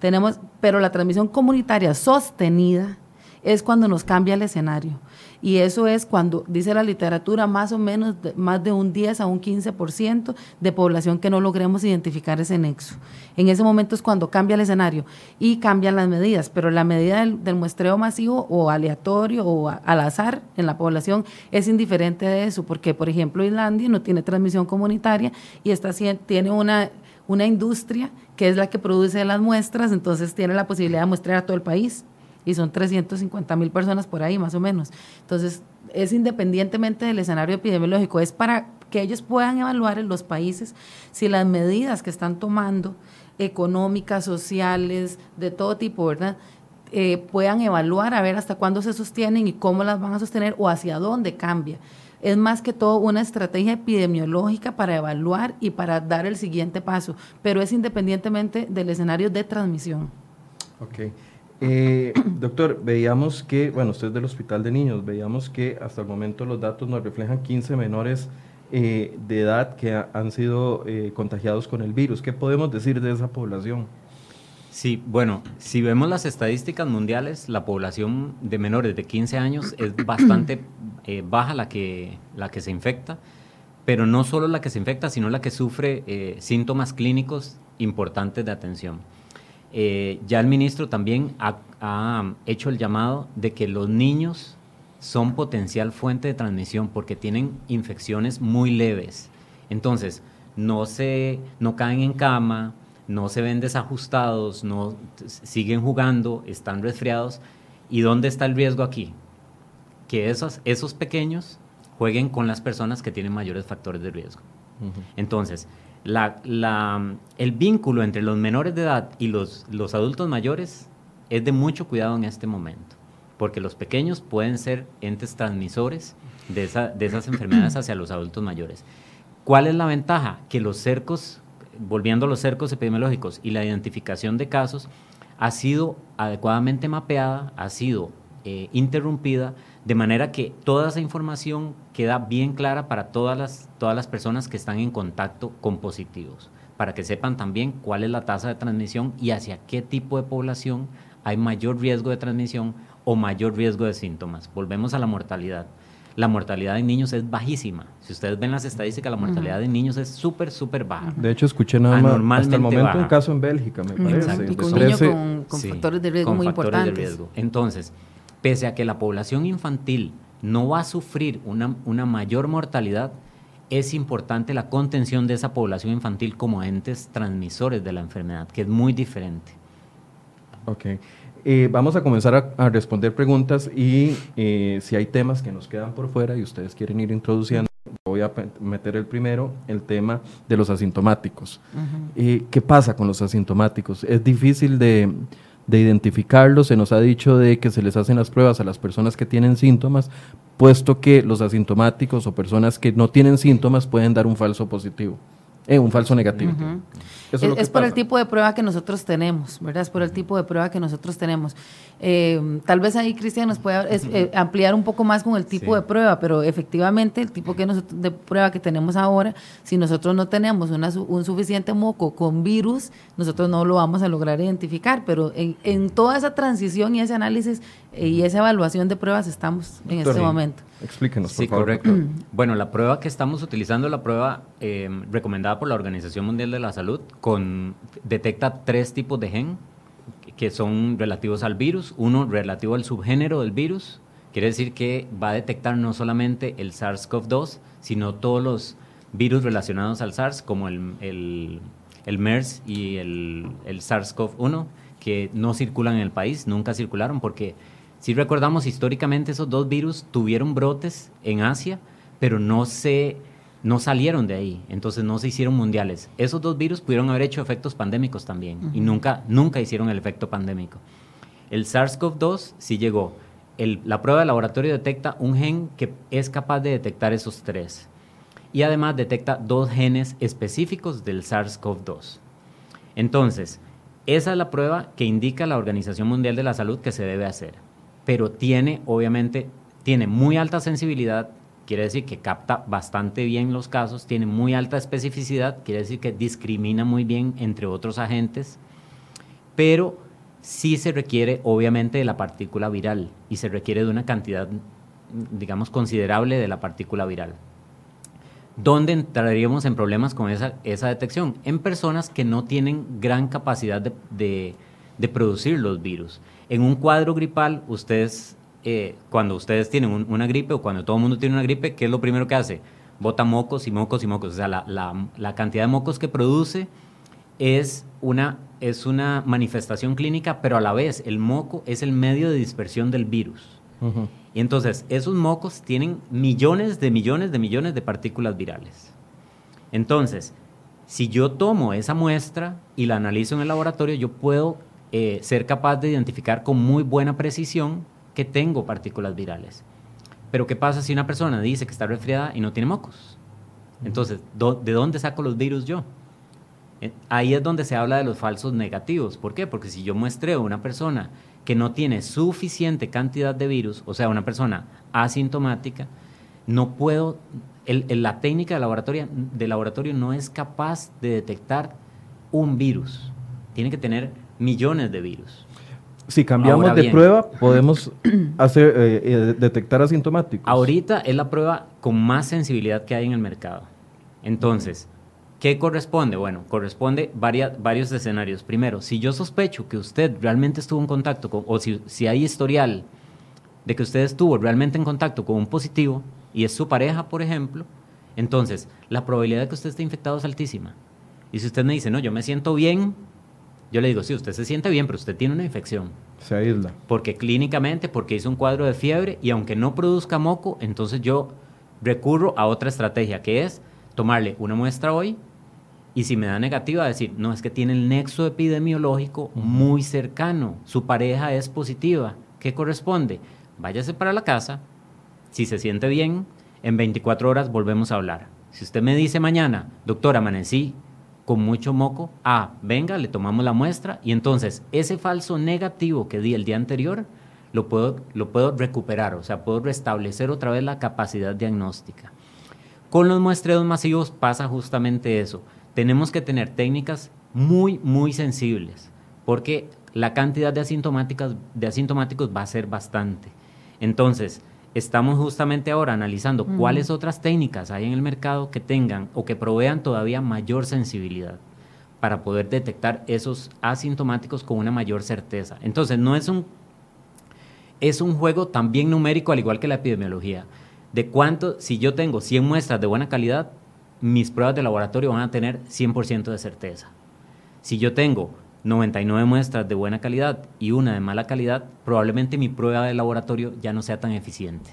Tenemos, pero la transmisión comunitaria sostenida es cuando nos cambia el escenario. Y eso es cuando, dice la literatura, más o menos más de un 10 a un 15% de población que no logremos identificar ese nexo. En ese momento es cuando cambia el escenario y cambian las medidas, pero la medida del, muestreo masivo o aleatorio o al azar en la población es indiferente de eso, porque por ejemplo Islandia no tiene transmisión comunitaria y está, tiene una una industria que es la que produce las muestras, entonces tiene la posibilidad de muestrear a todo el país y son 350 mil personas por ahí más o menos. Entonces, es independientemente del escenario epidemiológico, es para que ellos puedan evaluar en los países si las medidas que están tomando, económicas, sociales, de todo tipo, ¿verdad? Eh, puedan evaluar a ver hasta cuándo se sostienen y cómo las van a sostener o hacia dónde cambia. Es más que todo una estrategia epidemiológica para evaluar y para dar el siguiente paso, pero es independientemente del escenario de transmisión. Okay. Eh, *clears throat* doctor, veíamos que, bueno, usted es del Hospital de Niños, veíamos que hasta el momento los datos nos reflejan 15 menores eh, de edad que han sido eh, contagiados con el virus. ¿Qué podemos decir de esa población? Sí, bueno, si vemos las estadísticas mundiales, la población de menores de 15 años *clears throat* es bastante baja la que, la que se infecta, pero no solo la que se infecta, sino la que sufre síntomas clínicos importantes de atención. Eh, ya el ministro también ha, hecho el llamado de que los niños son potencial fuente de transmisión porque tienen infecciones muy leves. Entonces, no, se, no caen en cama, no se ven desajustados, no siguen jugando, están resfriados. ¿Y dónde está el riesgo aquí? Que esos, esos pequeños jueguen con las personas que tienen mayores factores de riesgo. Entonces, la, el vínculo entre los menores de edad y los, los adultos mayores es de mucho cuidado en este momento, porque los pequeños pueden ser entes transmisores de, esas enfermedades hacia los adultos mayores. ¿Cuál es la ventaja? Que los cercos, volviendo a los cercos epidemiológicos y la identificación de casos, ha sido adecuadamente mapeada, ha sido eh, interrumpida, de manera que toda esa información queda bien clara para todas las, todas las personas que están en contacto con positivos, para que sepan también cuál es la tasa de transmisión y hacia qué tipo de población hay mayor riesgo de transmisión o mayor riesgo de síntomas. Volvemos a la mortalidad. La mortalidad en niños es bajísima. Si ustedes ven las estadísticas, la mortalidad en niños es súper, súper baja. De hecho, escuché nada más hasta el momento un caso en Bélgica, me parece. Y con niños con, factores de riesgo muy importantes. Entonces, pese a que la población infantil no va a sufrir una, una mayor mortalidad, es importante la contención de esa población infantil como entes transmisores de la enfermedad, que es muy diferente. Ok. Eh, vamos a comenzar a, responder preguntas y eh, si hay temas que nos quedan por fuera y ustedes quieren ir introduciendo, voy a meter el primero, el tema de los asintomáticos. Eh, ¿Qué pasa con los asintomáticos? Es difícil de de identificarlos. Se nos ha dicho de que se les hacen las pruebas a las personas que tienen síntomas, puesto que los asintomáticos o personas que no tienen síntomas pueden dar un falso positivo. Eh, un falso negativo. Es, por el tipo de prueba que nosotros tenemos, ¿verdad? Es por el tipo de prueba que nosotros tenemos. Eh, tal vez ahí Cristian nos pueda eh, ampliar un poco más con el tipo de prueba, pero efectivamente el tipo que de prueba que tenemos ahora, si nosotros no tenemos un suficiente moco con virus, nosotros no lo vamos a lograr identificar, pero en, toda esa transición y ese análisis y esa evaluación de pruebas estamos en este momento. Explíquenos, por sí, correcto. bueno, la prueba que estamos utilizando, la prueba em, recomendada por la Organización Mundial de la Salud, con, detecta tres tipos de gen que son relativos al virus. Uno relativo al subgénero del virus, quiere decir que va a detectar no solamente el SARS-CoV-2, sino todos los virus relacionados al SARS, como el, el, el MERS y el, el SARS-CoV-1, que no circulan en el país, nunca circularon, porque si recordamos históricamente esos dos virus tuvieron brotes en Asia, pero no se no salieron de ahí, entonces no se hicieron mundiales. Esos dos virus pudieron haber hecho efectos pandémicos también y nunca nunca hicieron el efecto pandémico. El SARS-CoV-2 sí llegó. El, la prueba de laboratorio detecta un gen que es capaz de detectar esos tres y además detecta dos genes específicos del SARS-CoV-2. Entonces, esa es la prueba que indica la Organización Mundial de la Salud que se debe hacer pero tiene, obviamente, tiene muy alta sensibilidad, quiere decir que capta bastante bien los casos, tiene muy alta especificidad, quiere decir que discrimina muy bien entre otros agentes, pero sí se requiere, obviamente, de la partícula viral y se requiere de una cantidad, digamos, considerable de la partícula viral. ¿Dónde entraríamos en problemas con esa, esa detección? En personas que no tienen gran capacidad de, de producir los virus. En un cuadro gripal, ustedes, eh, cuando ustedes tienen una gripe o cuando todo el mundo tiene una gripe, ¿qué es lo primero que hace? Bota mocos y mocos y mocos. O sea, la, la, cantidad de mocos que produce es una, es una manifestación clínica, pero a la vez el moco es el medio de dispersión del virus. Y entonces, esos mocos tienen millones de millones de millones de partículas virales. Entonces, si yo tomo esa muestra y la analizo en el laboratorio, yo puedo eh, ser capaz de identificar con muy buena precisión que tengo partículas virales. Pero ¿qué pasa si una persona dice que está resfriada y no tiene mocos? Entonces, ¿de dónde saco los virus yo? Eh, ahí es donde se habla de los falsos negativos. ¿Por qué? Porque si yo muestreo a una persona que no tiene suficiente cantidad de virus, o sea, una persona asintomática, no puedo, la técnica de laboratorio, de laboratorio no es capaz de detectar un virus. Tiene que tener millones de virus. Si cambiamos de prueba, podemos *clears throat* hacer, eh, eh, detectar asintomáticos. Ahorita es la prueba con más sensibilidad que hay en el mercado. Entonces, ¿qué corresponde? Bueno, corresponde varios escenarios. Primero, si yo sospecho que usted realmente estuvo en contacto con, o si, si hay historial de que usted estuvo realmente en contacto con un positivo y es su pareja, por ejemplo, entonces la probabilidad de que usted esté infectado es altísima. Y si usted me dice, no, yo me siento bien, yo le digo, sí, usted se siente bien, pero usted tiene una infección. Se aísla. Porque clínicamente, porque hizo un cuadro de fiebre y aunque no produzca moco, entonces yo recurro a otra estrategia, que es tomarle una muestra hoy y si me da negativa, decir, no, es que tiene el nexo epidemiológico muy cercano, su pareja es positiva. ¿Qué corresponde? Váyase para la casa, si se siente bien, en 24 horas volvemos a hablar. Si usted me dice mañana, doctor, amanecí con mucho moco, ah, venga, le tomamos la muestra y entonces ese falso negativo que di el día anterior lo puedo, lo puedo recuperar, o sea, puedo restablecer otra vez la capacidad diagnóstica. Con los muestreos masivos pasa justamente eso. Tenemos que tener técnicas muy, muy sensibles, porque la cantidad de, asintomáticas, de asintomáticos va a ser bastante. Entonces, estamos justamente ahora analizando cuáles otras técnicas hay en el mercado que tengan o que provean todavía mayor sensibilidad para poder detectar esos asintomáticos con una mayor certeza. Entonces, no es un es un juego también numérico al igual que la epidemiología. De cuánto, si yo tengo 100 muestras de buena calidad, mis pruebas de laboratorio van a tener 100% de certeza. Si yo tengo 99 muestras de buena calidad y una de mala calidad, probablemente mi prueba de laboratorio ya no sea tan eficiente.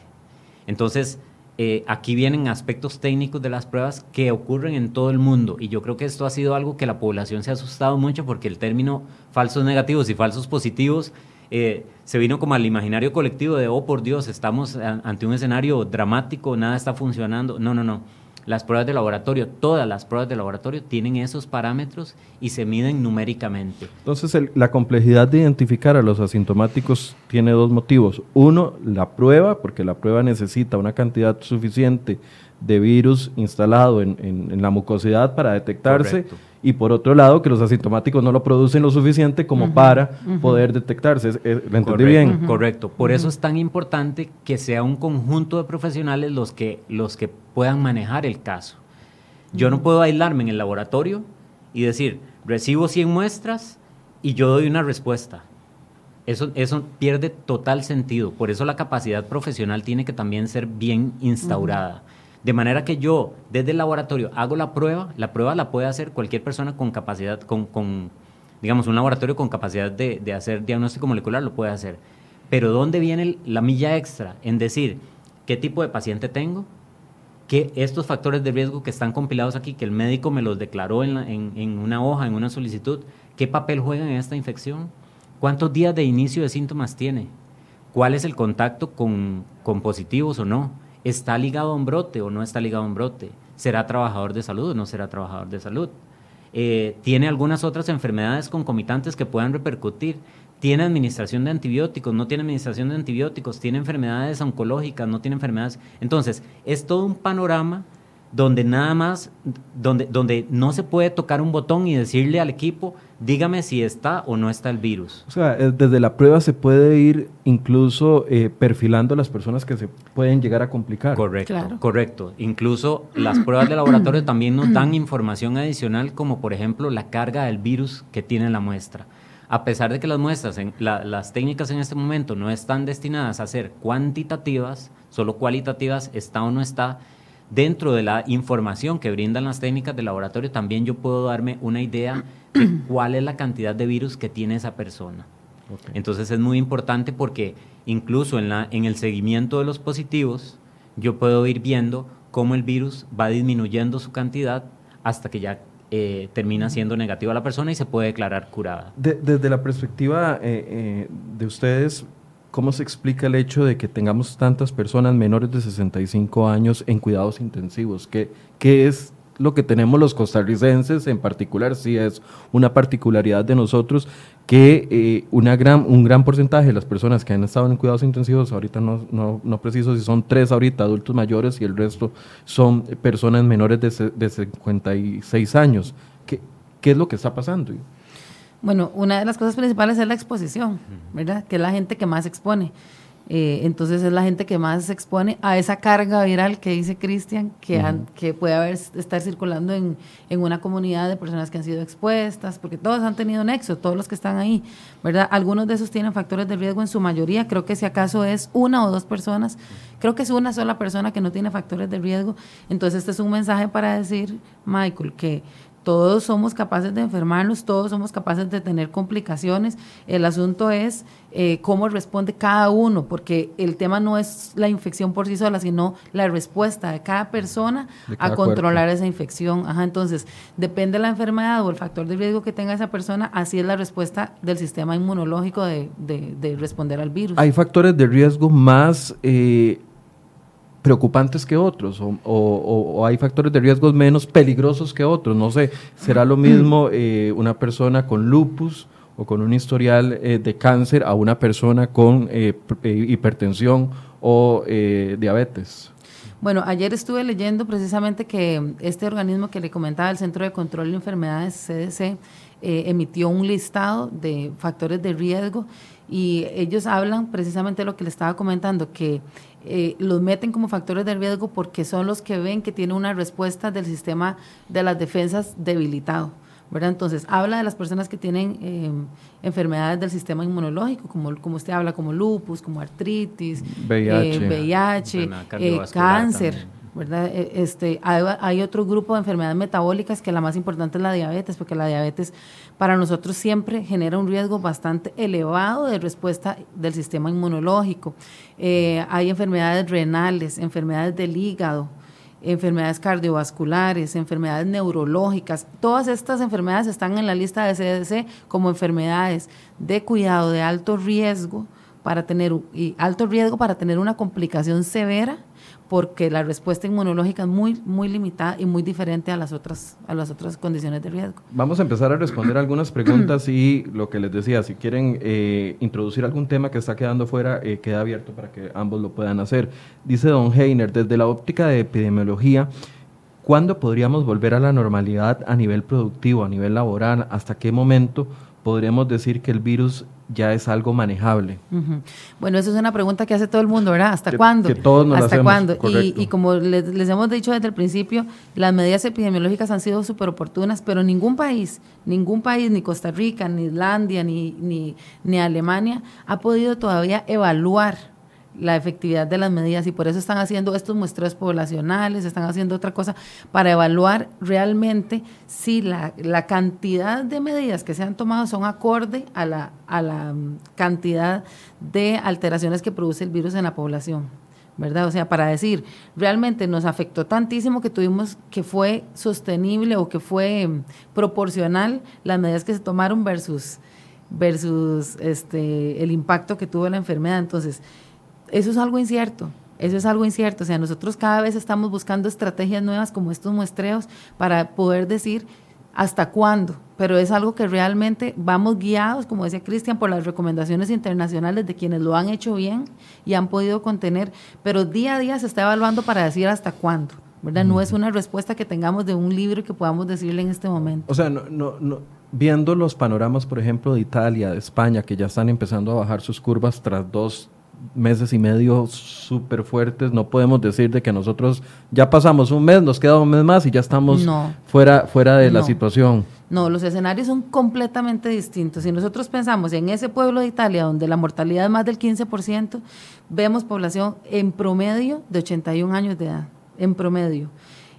Entonces, eh, aquí vienen aspectos técnicos de las pruebas que ocurren en todo el mundo y yo creo que esto ha sido algo que la población se ha asustado mucho porque el término falsos negativos y falsos positivos eh, se vino como al imaginario colectivo de, oh por Dios, estamos ante un escenario dramático, nada está funcionando. No, no, no. Las pruebas de laboratorio, todas las pruebas de laboratorio tienen esos parámetros y se miden numéricamente. Entonces, la complejidad de identificar a los asintomáticos tiene dos motivos. Uno, la prueba, porque la prueba necesita una cantidad suficiente de virus instalado en, la mucosidad para detectarse. Y por otro lado que los asintomáticos no lo producen lo suficiente como para poder detectarse. ¿Lo entendí bien? Correcto. Por eso es tan importante que sea un conjunto de profesionales los que, los que puedan manejar el caso. Yo no puedo aislarme en el laboratorio y decir, recibo 100 muestras y yo doy una respuesta. Eso, eso pierde total sentido. Por eso la capacidad profesional tiene que también ser bien instaurada. De manera que yo, desde el laboratorio, hago la prueba. La prueba la puede hacer cualquier persona con capacidad, con, con digamos, un laboratorio con capacidad de, hacer diagnóstico molecular lo puede hacer. Pero ¿dónde viene la milla extra? En decir, ¿qué tipo de paciente tengo? que estos factores de riesgo que están compilados aquí, que el médico me los declaró en, en, una hoja, en una solicitud, ¿qué papel juegan en esta infección? ¿Cuántos días de inicio de síntomas tiene? ¿Cuál es el contacto con, con positivos o no? ¿Está ligado a un brote o no está ligado a un brote? ¿Será trabajador de salud o no será trabajador de salud? Eh, ¿Tiene algunas otras enfermedades concomitantes que puedan repercutir? tiene administración de antibióticos, no tiene administración de antibióticos, tiene enfermedades oncológicas, no tiene enfermedades. Entonces, es todo un panorama donde nada más, donde, donde no se puede tocar un botón y decirle al equipo, dígame si está o no está el virus. O sea, eh, desde la prueba se puede ir incluso eh, perfilando las personas que se pueden llegar a complicar. Correcto, correcto. Incluso las pruebas de laboratorio *clears throat* también nos dan información adicional, como por ejemplo la carga del virus que tiene la muestra a pesar de que las muestras, en, las técnicas en este momento no están destinadas a ser cuantitativas, solo cualitativas, está o no está, dentro de la información que brindan las técnicas de laboratorio, también yo puedo darme una idea de *clears throat* cuál es la cantidad de virus que tiene esa persona. Entonces es muy importante porque incluso en, la, en el seguimiento de los positivos, yo puedo ir viendo cómo el virus va disminuyendo su cantidad hasta que ya eh, termina siendo negativa la persona y se puede declarar curada. desde la perspectiva eh, eh, de ustedes, ¿cómo se explica el hecho de que tengamos tantas personas menores de 65 años en cuidados intensivos? ¿Qué, qué es lo que tenemos los costarricenses en particular? Sí es una particularidad de nosotros que eh, una gran, un gran porcentaje de las personas que han estado en cuidados intensivos, ahorita no, no, no preciso si son tres ahorita adultos mayores y el resto son personas menores de, de 56 años. ¿Qué, ¿Qué es lo que está pasando? Bueno, una de las cosas principales es la exposición, ¿verdad? Que es la gente que más expone. Eh, entonces es la gente que más se expone a esa carga viral que dice Cristian, que, que puede haber, estar circulando en, en, una comunidad de personas que han sido expuestas, porque todos han tenido nexo, todos los que están ahí, ¿verdad? Algunos de esos tienen factores de riesgo en su mayoría, creo que si acaso es una o dos personas, creo que es una sola persona que no tiene factores de riesgo, entonces este es un mensaje para decir, Michael, que todos somos capaces de enfermarnos, todos somos capaces de tener complicaciones. El asunto es eh, cómo responde cada uno, porque el tema no es la infección por sí sola, sino la respuesta de cada persona a controlar esa infección. Ajá, entonces, depende de la enfermedad o el factor de riesgo que tenga esa persona, así es la respuesta del sistema inmunológico de, de, responder al virus. Hay factores de riesgo más... Eh, preocupantes que otros o, hay factores de riesgo menos peligrosos que otros. No sé, será lo mismo eh, una persona con lupus o con un historial eh, de cáncer a una persona con eh, hipertensión o diabetes. Bueno, ayer estuve leyendo precisamente que este organismo que le comentaba, el Centro de Control de Enfermedades, CDC, emitió un listado de factores de riesgo y ellos hablan precisamente de lo que le estaba comentando, que eh, los meten como factores de riesgo porque son los que ven que tiene una respuesta del sistema de las defensas debilitado. ¿verdad? Entonces, habla de las personas que tienen eh, enfermedades del sistema inmunológico, como, como usted habla, como lupus, como artritis, VIH, eh, cáncer. ¿Verdad? E, este, hay, otro grupo de enfermedades metabólicas que la más importante es la diabetes, porque la diabetes para nosotros siempre genera un riesgo bastante elevado de respuesta del sistema inmunológico. Eh, hay enfermedades renales, enfermedades del hígado, enfermedades cardiovasculares, enfermedades neurológicas. Todas estas enfermedades están en la lista de CDC como enfermedades de cuidado de alto riesgo para tener y alto riesgo para tener una complicación severa porque la respuesta inmunológica es muy, muy limitada y muy diferente a las otras, a las otras condiciones de riesgo. Vamos a empezar a responder *clears throat* algunas preguntas y lo que les decía, si quieren eh, introducir algún tema que está quedando fuera, eh, queda abierto para que ambos lo puedan hacer. Dice don Heiner, desde la óptica de epidemiología, ¿Cuándo podríamos volver a la normalidad a nivel productivo, a nivel laboral? ¿Hasta qué momento podríamos decir que el virus ya es algo manejable? Bueno, esa es una pregunta que hace todo el mundo, ¿verdad? ¿Hasta cuándo? Que todos nos ¿Hasta cuándo? Y como les, les hemos dicho desde el principio, las medidas epidemiológicas han sido súper oportunas, pero ningún país, ningún país, ni Costa Rica, ni Islandia, ni, ni, ni Alemania, ha podido todavía evaluar la efectividad de las medidas y por eso están haciendo estos muestreos poblacionales, están haciendo otra cosa para evaluar realmente si la, la cantidad de medidas que se han tomado son acorde a la, a la mm, cantidad de alteraciones que produce el virus en la población. ¿verdad? O sea, para decir, realmente nos afectó tantísimo que tuvimos que fue sostenible o que fue mm, proporcional las medidas que se tomaron versus, versus este, el impacto que tuvo la enfermedad. Entonces, eso es algo incierto. Eso es algo incierto. O sea, nosotros cada vez estamos buscando estrategias nuevas como estos muestreos para poder decir hasta cuándo. Pero es algo que realmente vamos guiados, como decía Cristian, por las recomendaciones internacionales de quienes lo han hecho bien y han podido contener. Pero día a día se está evaluando para decir hasta cuándo. ¿verdad? No es una respuesta que tengamos de un libro que podamos decirle en este momento. O sea, no, no, no, viendo los panoramas, por ejemplo, de Italia, de España, que ya están empezando a bajar sus curvas tras dos meses y medio súper fuertes, no podemos decir de que nosotros ya pasamos un mes, nos queda un mes más y ya estamos No. fuera, fuera de la situación. No, los escenarios son completamente distintos. Si nosotros pensamos en ese pueblo de Italia donde la mortalidad es más del 15%, vemos población en promedio de 81 años de edad, en promedio.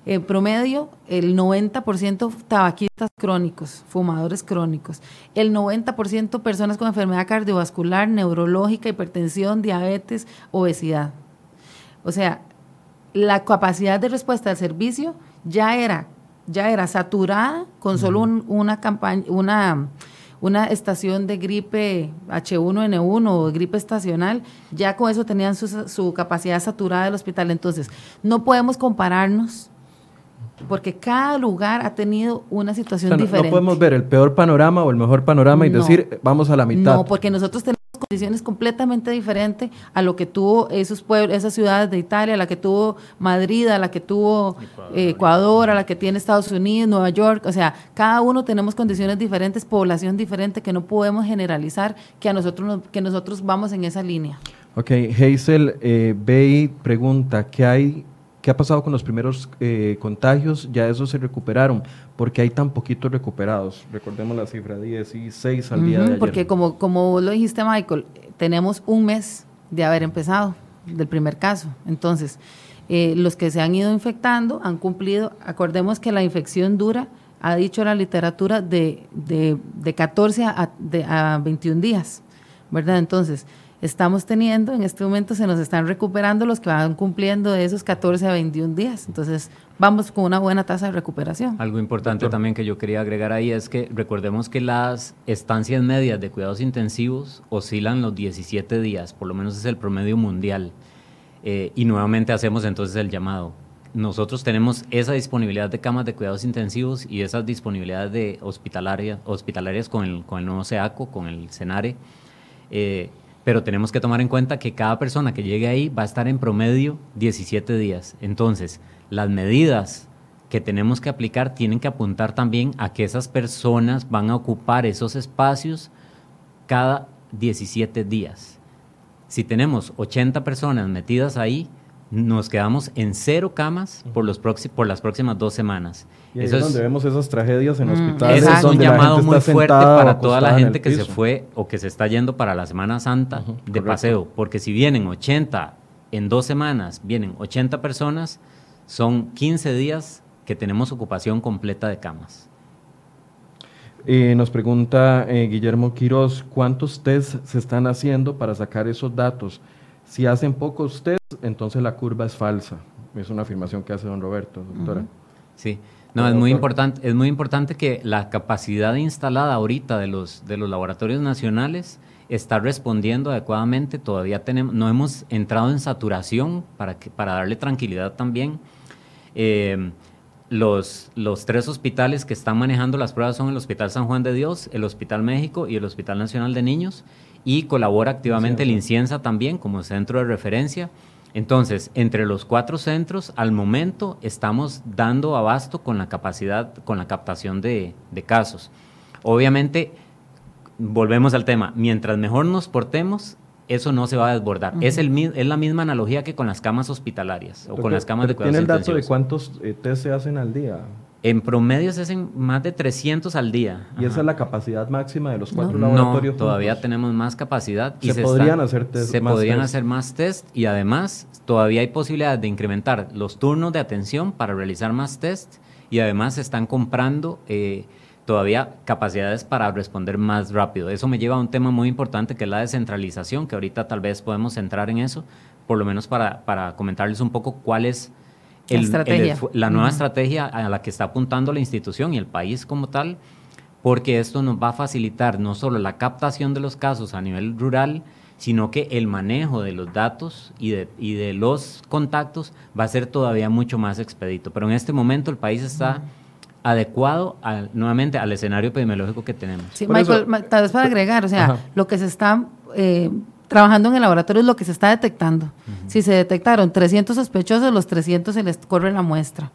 En promedio, el 90% tabaquistas crónicos, fumadores crónicos. El 90% personas con enfermedad cardiovascular, neurológica, hipertensión, diabetes, obesidad. O sea, la capacidad de respuesta del servicio ya era, ya era saturada con solo un- una campaña, una, una estación de gripe H1N1 o gripe estacional, ya con eso tenían su, su capacidad saturada del hospital. Entonces, no podemos compararnos porque cada lugar ha tenido una O situación sea, no, no diferente. podemos ver el peor panorama o el mejor panorama y No. decir, eh, vamos a la mitad. No, porque nosotros tenemos condiciones completamente diferentes a lo que tuvo esos pueblos, esas ciudades de Italia, a la que tuvo Madrid, a la que tuvo eh, Ecuador, a la que tiene Estados Unidos, Nueva York. O sea, cada uno tenemos condiciones diferentes, población diferente, que no podemos generalizar que a nosotros nos- que nosotros vamos en esa línea. Ok, Hazel eh, Bay pregunta, ¿qué hay, qué ha pasado con los primeros eh, contagios? Ya esos se recuperaron, porque hay tan poquitos recuperados. Recordemos la cifra, 16 al día de ayer. Porque como, como lo dijiste, Michael, tenemos un mes de haber empezado del primer caso. Entonces, eh, los que se han ido infectando han cumplido, acordemos que la infección dura, ha dicho la literatura, de, de, de 14 a, de- a 21 días, ¿verdad? Entonces, estamos teniendo, en este momento se nos están recuperando los que van cumpliendo de esos 14 a 21 días. Entonces, vamos con una buena tasa de recuperación. Algo importante Doctor. también que yo quería agregar ahí es que recordemos que las estancias medias de cuidados intensivos oscilan los 17 días, por lo menos es el promedio mundial. Eh, y nuevamente hacemos entonces el llamado. Nosotros tenemos esa disponibilidad de camas de cuidados intensivos y esas disponibilidades de hospitalaria, hospitalarias con el, con el nuevo SEACO, con el CENARE. Eh, pero tenemos que tomar en cuenta que cada persona que llegue ahí va a estar en promedio 17 días. Entonces, las medidas que tenemos que aplicar tienen que apuntar también a que esas personas van a ocupar esos espacios cada 17 días. Si tenemos 80 personas metidas ahí, nos quedamos en cero camas por, los por las próximas dos semanas. Y Eso es donde vemos esas tragedias en Mm, hospitales. ese es un llamado muy fuerte para toda la gente que se fue o que se está yendo para la Semana Santa de correcto. paseo, porque si vienen 80 en dos semanas, vienen 80 personas, son 15 días que tenemos ocupación completa de camas. Eh, nos pregunta eh, Guillermo Quiroz, ¿cuántos test se están haciendo para sacar esos datos? Si hacen pocos test, entonces la curva es falsa. Es una afirmación que hace don Roberto, doctora. Sí, no, es muy, importante, es muy importante que la capacidad instalada ahorita de los, de los laboratorios nacionales está respondiendo adecuadamente. Todavía tenemos, no hemos entrado en saturación para, que, para darle tranquilidad también. Eh, los, los tres hospitales que están manejando las pruebas son el Hospital San Juan de Dios, el Hospital México y el Hospital Nacional de Niños. Y colabora activamente el. Inciensa también como centro de referencia. Entonces, entre los cuatro centros, al momento estamos dando abasto con la capacidad, con la captación de, de casos. Obviamente, volvemos al tema, mientras mejor nos portemos, eso no se va a desbordar. es, el, es la misma analogía que con las camas hospitalarias o con las camas de cuidados ¿Tiene el dato de cuántos eh, test se hacen al día? En promedio se hacen más de 300 al día. ¿Y esa es la capacidad máxima de los cuatro laboratorios? No, todavía tenemos más capacidad. ¿Se, y se podrían hacer test Se podrían hacer más test y además todavía hay posibilidad de incrementar los turnos de atención para realizar más test y además se están comprando eh, todavía capacidades para responder más rápido. Eso me lleva a un tema muy importante que es la descentralización, que ahorita tal vez podemos entrar en eso, por lo menos para, para comentarles un poco cuál es la, nueva estrategia a la que está apuntando la institución y el país como tal, porque esto nos va a facilitar no solo la captación de los casos a nivel rural, sino que el manejo de los datos y de, y de los contactos va a ser todavía mucho más expedito. Pero en este momento el país está adecuado nuevamente al escenario epidemiológico que tenemos. Sí, Michael, tal vez para agregar, o sea, lo que se está eh, trabajando en el laboratorio es lo que se está detectando. Si se detectaron 300 sospechosos, los 300 se les corre la muestra.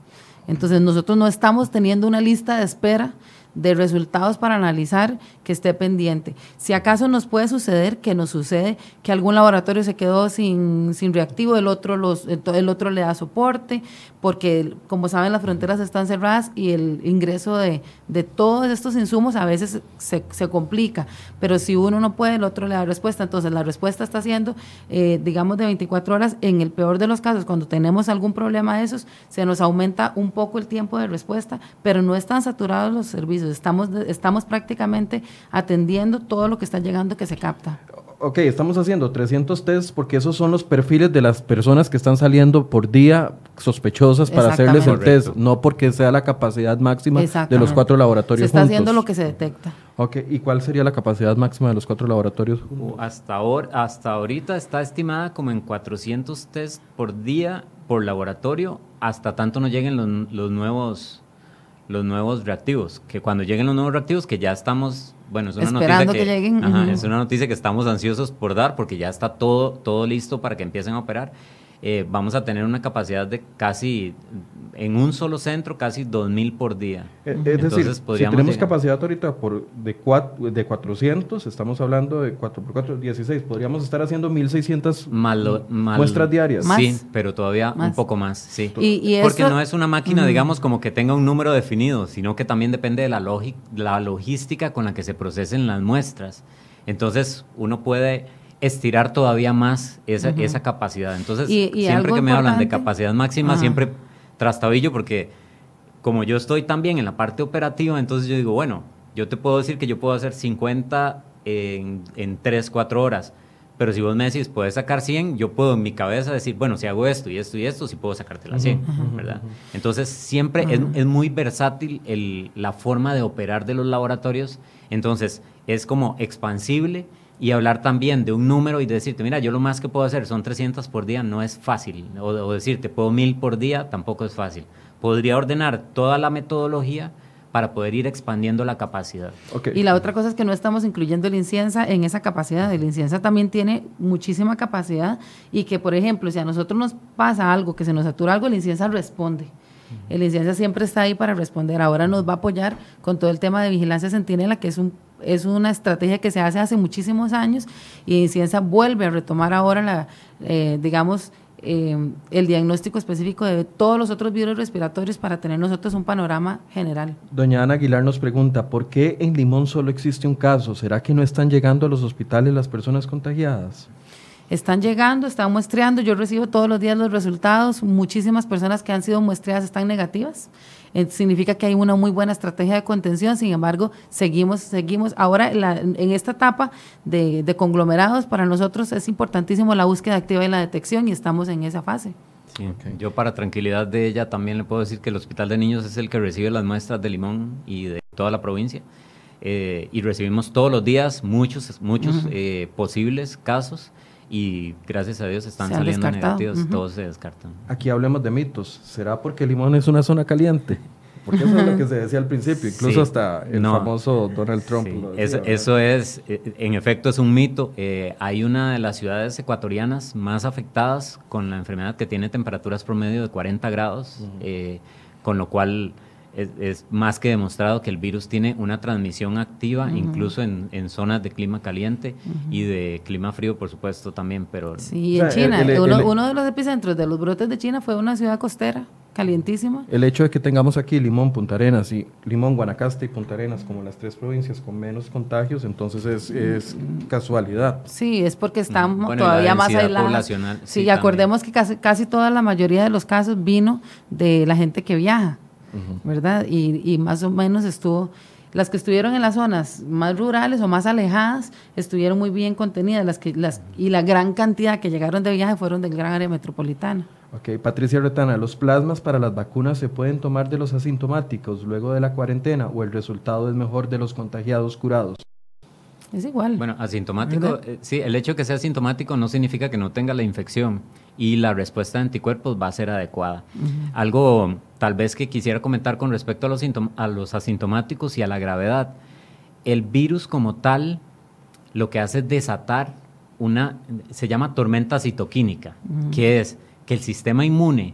Entonces nosotros no estamos teniendo una lista de espera de resultados para analizar que esté pendiente. Si acaso nos puede suceder, que nos sucede, que algún laboratorio se quedó sin, sin reactivo, el otro, los, el otro le da soporte, porque como saben las fronteras están cerradas y el ingreso de, de todos estos insumos a veces se, se, complica, pero si uno no puede, el otro le da respuesta. Entonces la respuesta está siendo, eh, digamos, de 24 horas. En el peor de los casos, cuando tenemos algún problema de esos, se nos aumenta un poco el tiempo de respuesta, pero no están saturados los servicios. Estamos, estamos prácticamente atendiendo todo lo que está llegando que se capta. Ok, estamos haciendo 300 tests porque esos son los perfiles de las personas que están saliendo por día sospechosas para hacerles el test, no porque sea la capacidad máxima de los cuatro laboratorios. Se está haciendo lo que se detecta. Ok, ¿y cuál sería la capacidad máxima de los cuatro laboratorios? Uh, hasta, ahora, hasta ahorita está estimada como en 400 test por día por laboratorio, hasta tanto no lleguen los, los nuevos los nuevos reactivos, que cuando lleguen los nuevos reactivos, que ya estamos bueno, es una noticia que, lleguen. Es una noticia que estamos ansiosos por dar porque ya está todo, todo listo para que empiecen a operar. Eh, vamos a tener una capacidad de casi, en un solo centro, casi 2.000 por día. Eh, es decir, si tenemos capacidad ahorita por de, cuatro, de 400, estamos hablando de 4 por 4, 16, podríamos estar haciendo 1.600 muestras diarias. Sí, pero todavía un poco más, sí. Porque no es una máquina, digamos, como que tenga un número definido, sino que también depende de la, la logística con la que se procesen las muestras. Entonces, uno puede estirar todavía más esa, esa capacidad. Entonces, siempre que me hablan de capacidad máxima, siempre trastabillo porque como yo estoy también en la parte operativa, entonces yo digo, bueno, yo te puedo decir que yo puedo hacer 50 en, en 3, 4 horas. Pero si vos me decís, puedes sacar 100, yo puedo en mi cabeza decir, bueno, si hago esto y esto y esto, sí puedo sacarte las 100, ¿verdad? Entonces, siempre es, es, muy versátil el, la forma de operar de los laboratorios. Entonces, es como expansible y hablar también de un número y decirte, mira, yo lo más que puedo hacer son 300 por día, no es fácil. O, decirte, puedo 1000 por día, tampoco es fácil. Podría ordenar toda la metodología para poder ir expandiendo la capacidad. Y la otra cosa es que no estamos incluyendo el inciensa en esa capacidad. El inciensa también tiene muchísima capacidad y que, por ejemplo, si a nosotros nos pasa algo, que se nos satura algo, el inciensa responde. El inciensa siempre está ahí para responder. Ahora nos va a apoyar con todo el tema de vigilancia centinela, que es un es una estrategia que se hace hace muchísimos años y Ciencia vuelve a retomar ahora, la, eh, digamos, eh, el diagnóstico específico de todos los otros virus respiratorios para tener nosotros un panorama general. Doña Ana Aguilar nos pregunta, ¿por qué en Limón solo existe un caso? ¿Será que no están llegando a los hospitales las personas contagiadas? Están llegando, están muestreando, yo recibo todos los días los resultados, muchísimas personas que han sido muestreadas están negativas eh, significa que hay una muy buena estrategia de contención, sin embargo, seguimos, seguimos. Ahora, en esta etapa de, conglomerados, para nosotros es importantísimo la búsqueda activa y la detección y estamos en esa fase. Yo para tranquilidad de ella también le puedo decir que el Hospital de Niños es el que recibe las muestras de Limón y de toda la provincia. Eh, y recibimos todos los días muchos, muchos eh, posibles casos y gracias a Dios están saliendo negativos, todos se descartan. Aquí hablemos de mitos. ¿Será porque Limón es una zona caliente? porque eso es lo que se decía al principio, *laughs* incluso hasta el famoso Donald Trump. eso es, eh, en efecto, es un mito. Eh, hay una de las ciudades ecuatorianas más afectadas con la enfermedad que tiene temperaturas promedio de 40 grados, eh, con lo cual es, más que demostrado que el virus tiene una transmisión activa, incluso en, zonas de clima caliente y de clima frío, por supuesto, también. Pero sí, en China, uno, de los epicentros de los brotes de China fue una ciudad costera calientísima. El hecho de que tengamos aquí Limón, Punta Arenas y Limón, Guanacaste y Punta Arenas como las tres provincias con menos contagios, entonces es, es casualidad. Sí, es porque estamos todavía más aislados. Sí, acordemos que casi, casi toda la mayoría de los casos vino de la gente que viaja. ¿Verdad? Y, y, más o menos estuvo, las que estuvieron en las zonas más rurales o más alejadas estuvieron muy bien contenidas las que, las, y la gran cantidad que llegaron de viaje fueron del gran área metropolitana. Ok, Patricia Retana, ¿los plasmas para las vacunas se pueden tomar de los asintomáticos luego de la cuarentena o el resultado es mejor de los contagiados curados? Es igual. Bueno, asintomático, eh, sí, el hecho de que sea asintomático no significa que no tenga la infección y la respuesta de anticuerpos va a ser adecuada. Algo tal vez que quisiera comentar con respecto a los, a los asintomáticos y a la gravedad. El virus como tal lo que hace es desatar una, se llama tormenta citoquínica, que es que el sistema inmune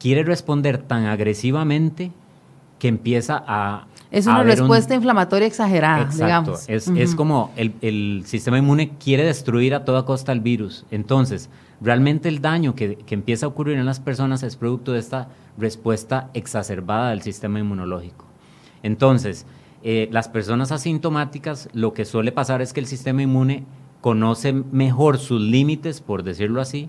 quiere responder tan agresivamente que empieza a... Es una respuesta inflamatoria exagerada, Exacto. Es, es como el, el, sistema inmune quiere destruir a toda costa el virus. Entonces, realmente el daño que, que, empieza a ocurrir en las personas es producto de esta respuesta exacerbada del sistema inmunológico. Entonces, eh, las personas asintomáticas, lo que suele pasar es que el sistema inmune conoce mejor sus límites, por decirlo así,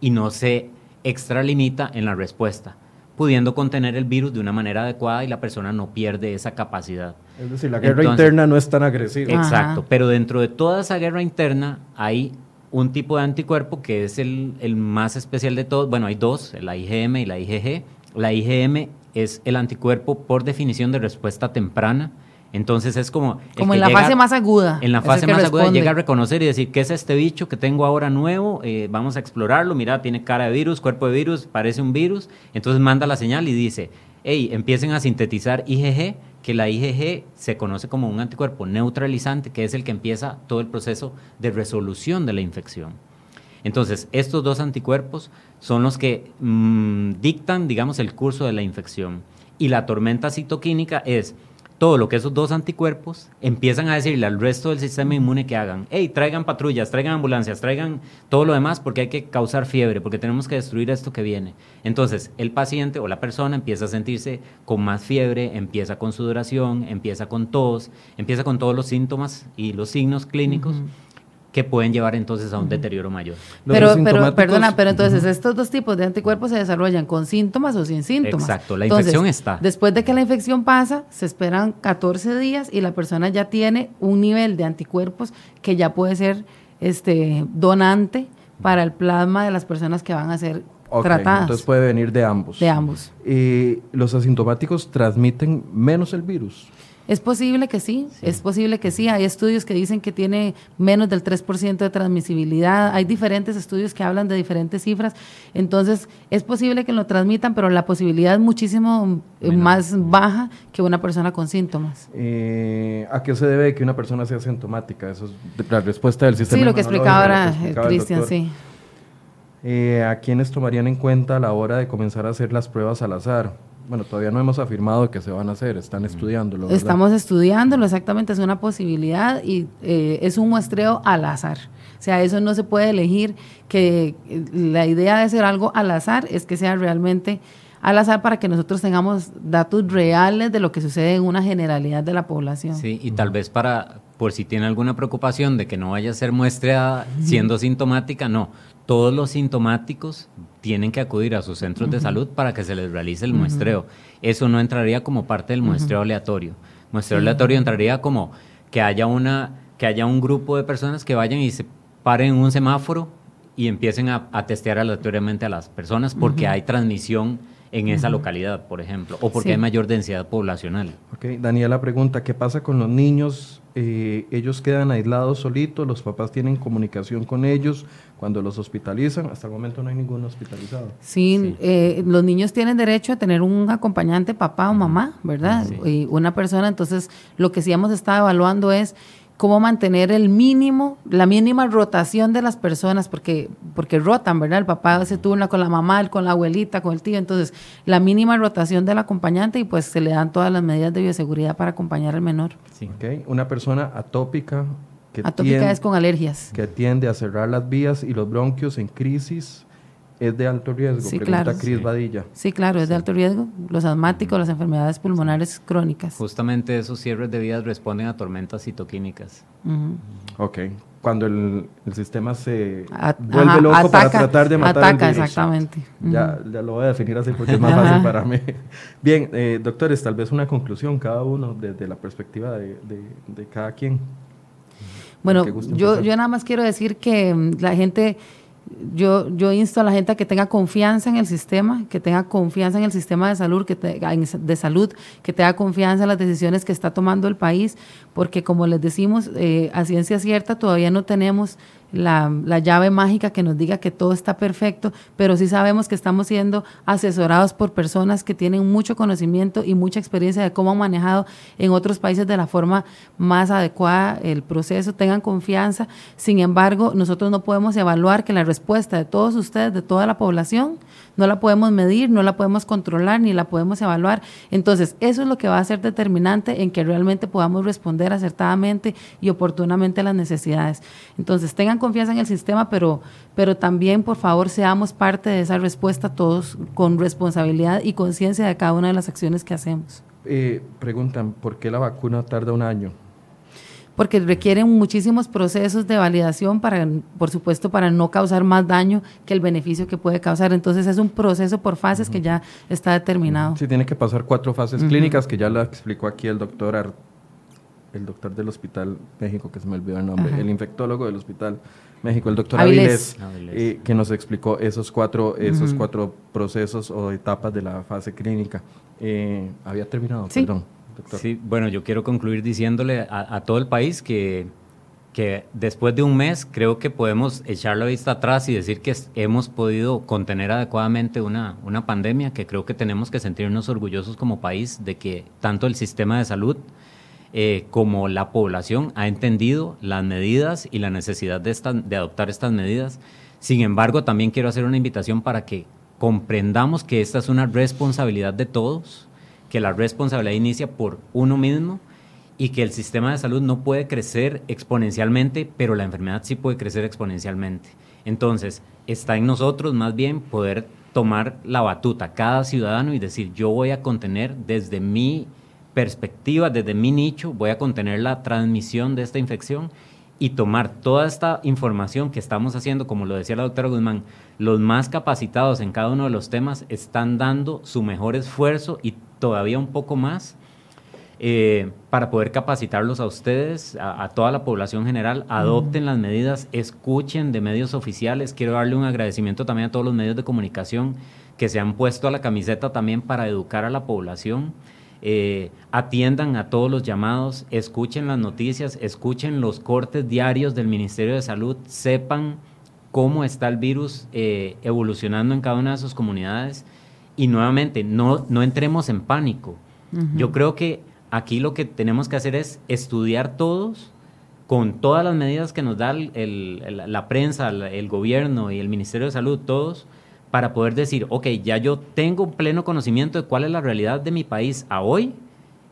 y no se extralimita en la respuesta pudiendo contener el virus de una manera adecuada y la persona no pierde esa capacidad. Es decir, la guerra interna no es tan agresiva. Exacto, pero dentro de toda esa guerra interna hay un tipo de anticuerpo que es el, el más especial de todos. Bueno, hay dos, la IgM y la IgG. La IgM es el anticuerpo por definición de respuesta temprana entonces es como... Como en la fase más aguda. En la fase más aguda llega a reconocer y decir, ¿qué es este bicho que tengo ahora nuevo? Eh, vamos a explorarlo, mira, tiene cara de virus, cuerpo de virus, parece un virus. Entonces manda la señal y dice, hey, empiecen a sintetizar IgG, que la IgG se conoce como un anticuerpo neutralizante, que es el que empieza todo el proceso de resolución de la infección. Entonces, estos dos anticuerpos son los que mm, dictan, digamos, el curso de la infección. Y la tormenta citoquínica es todo lo que esos dos anticuerpos empiezan a decirle al resto del sistema inmune que hagan, hey, traigan patrullas, traigan ambulancias, traigan todo lo demás porque hay que causar fiebre, porque tenemos que destruir esto que viene. Entonces, el paciente o la persona empieza a sentirse con más fiebre, empieza con sudoración, empieza con tos, empieza con todos los síntomas y los signos clínicos que pueden llevar entonces a un deterioro mayor. Pero, pero, perdona, pero entonces estos dos tipos de anticuerpos se desarrollan con síntomas o sin síntomas. Exacto, la infección está. Después de que la infección pasa, se esperan 14 días y la persona ya tiene un nivel de anticuerpos que ya puede ser este donante para el plasma de las personas que van a ser tratadas. Entonces puede venir de ambos. De ambos. ¿Y los asintomáticos transmiten menos el virus? Es posible que sí, es posible que sí. Hay estudios que dicen que tiene menos del 3% de transmisibilidad. Hay diferentes estudios que hablan de diferentes cifras. Entonces, es posible que lo transmitan, pero la posibilidad es muchísimo eh, más baja que una persona con síntomas. Eh, ¿A qué se debe que una persona sea asintomática? Eso es la respuesta del sistema. Sí, lo que explicaba ahora Cristian, sí. Eh, ¿A quiénes tomarían en cuenta a la hora de comenzar a hacer las pruebas al azar? Bueno, todavía no hemos afirmado que se van a hacer, están estudiándolo. ¿verdad? Estamos estudiándolo, exactamente, es una posibilidad y eh, es un muestreo al azar. O sea, eso no se puede elegir, que eh, la idea de hacer algo al azar es que sea realmente al azar para que nosotros tengamos datos reales de lo que sucede en una generalidad de la población. Sí, y tal vez para, por si tiene alguna preocupación de que no vaya a ser muestra siendo sintomática, no. Todos los sintomáticos tienen que acudir a sus centros de salud para que se les realice el muestreo. Eso no entraría como parte del muestreo aleatorio. Muestreo aleatorio entraría como que haya una que haya un grupo de personas que vayan y se paren en un semáforo y empiecen a, testear aleatoriamente a las personas porque hay transmisión en esa localidad, por ejemplo, o porque hay mayor densidad poblacional. Okay. Daniela pregunta, ¿qué pasa con los niños? Eh, ellos quedan aislados solitos, los papás tienen comunicación con ellos cuando los hospitalizan. Hasta el momento no hay ningún hospitalizado. Sí, eh, los niños tienen derecho a tener un acompañante, papá o mamá, ¿verdad? Y una persona, entonces lo que sí hemos estado evaluando es cómo mantener el mínimo, la mínima rotación de las personas, porque, porque rotan, ¿verdad? El papá se turna con la mamá, con la abuelita, con el tío, entonces la mínima rotación del acompañante y pues se le dan todas las medidas de bioseguridad para acompañar al menor. Sí. Okay. Una persona atópica que atópica es con alergias. Que tiende a cerrar las vías y los bronquios en crisis es de alto riesgo, sí, pregunta claro. Cris Badilla. Sí, claro, es de alto riesgo. Los asmáticos, las enfermedades pulmonares crónicas. Justamente esos cierres de vías responden a tormentas citoquímicas. Ok, cuando el, sistema se vuelve loco para tratar de matar ataca, exactamente. Ya, ya, lo voy a definir así porque es más fácil para mí. *laughs* Bien, eh, doctores, tal vez una conclusión cada uno desde la perspectiva de, de cada quien. Bueno, yo, yo nada más quiero decir que mm, la gente yo, yo insto a la gente a que tenga confianza en el sistema, que tenga confianza en el sistema de salud, que de salud, que tenga confianza en las decisiones que está tomando el país, porque como les decimos, eh, a ciencia cierta todavía no tenemos la, la, llave mágica que nos diga que todo está perfecto, pero sí sabemos que estamos siendo asesorados por personas que tienen mucho conocimiento y mucha experiencia de cómo han manejado en otros países de la forma más adecuada el proceso, tengan confianza. Sin embargo, nosotros no podemos evaluar que la respuesta de todos ustedes, de toda la población, no la podemos medir, no la podemos controlar, ni la podemos evaluar. Entonces, eso es lo que va a ser determinante en que realmente podamos responder acertadamente y oportunamente a las necesidades. Entonces, tengan confianza en el sistema, pero, pero también, por favor, seamos parte de esa respuesta todos con responsabilidad y conciencia de cada una de las acciones que hacemos. Eh, preguntan, ¿por qué la vacuna tarda un año? Porque requieren muchísimos procesos de validación para, por supuesto, para no causar más daño que el beneficio que puede causar. Entonces es un proceso por fases que ya está determinado. Sí, tiene que pasar cuatro fases clínicas que ya la explicó aquí el doctor el doctor del Hospital México, que se me olvidó el nombre, el infectólogo del Hospital México, el doctor Avilés, eh, que nos explicó esos cuatro, esos cuatro procesos o etapas de la fase clínica. Eh, había terminado, perdón. Sí, bueno, yo quiero concluir diciéndole a, todo el país que, que, después de un mes creo que podemos echar la vista atrás y decir que hemos podido contener adecuadamente una, una pandemia, que creo que tenemos que sentirnos orgullosos como país de que tanto el sistema de salud eh, como la población ha entendido las medidas y la necesidad de, de adoptar estas medidas. Sin embargo, también quiero hacer una invitación para que comprendamos que esta es una responsabilidad de todos que la responsabilidad inicia por uno mismo y que el sistema de salud no puede crecer exponencialmente, pero la enfermedad sí puede crecer exponencialmente. Entonces, está en nosotros más bien poder tomar la batuta cada ciudadano y decir, yo voy a contener desde mi perspectiva, desde mi nicho, voy a contener la transmisión de esta infección y tomar toda esta información que estamos haciendo, como lo decía la doctora Guzmán, los más capacitados en cada uno de los temas están dando su mejor esfuerzo y todavía un poco más eh, para poder capacitarlos a ustedes, a, toda la población general, adopten las medidas, escuchen de medios oficiales. Quiero darle un agradecimiento también a todos los medios de comunicación que se han puesto a la camiseta también para educar a la población. Eh, atiendan a todos los llamados, escuchen las noticias, escuchen los cortes diarios del Ministerio de Salud, sepan cómo está el virus eh, evolucionando en cada una de sus comunidades y nuevamente, no, no entremos en pánico. Yo creo que aquí lo que tenemos que hacer es estudiar todos con todas las medidas que nos da la prensa, el gobierno y el Ministerio de Salud, todos, para poder decir, ok, ya yo tengo pleno conocimiento de cuál es la realidad de mi país a hoy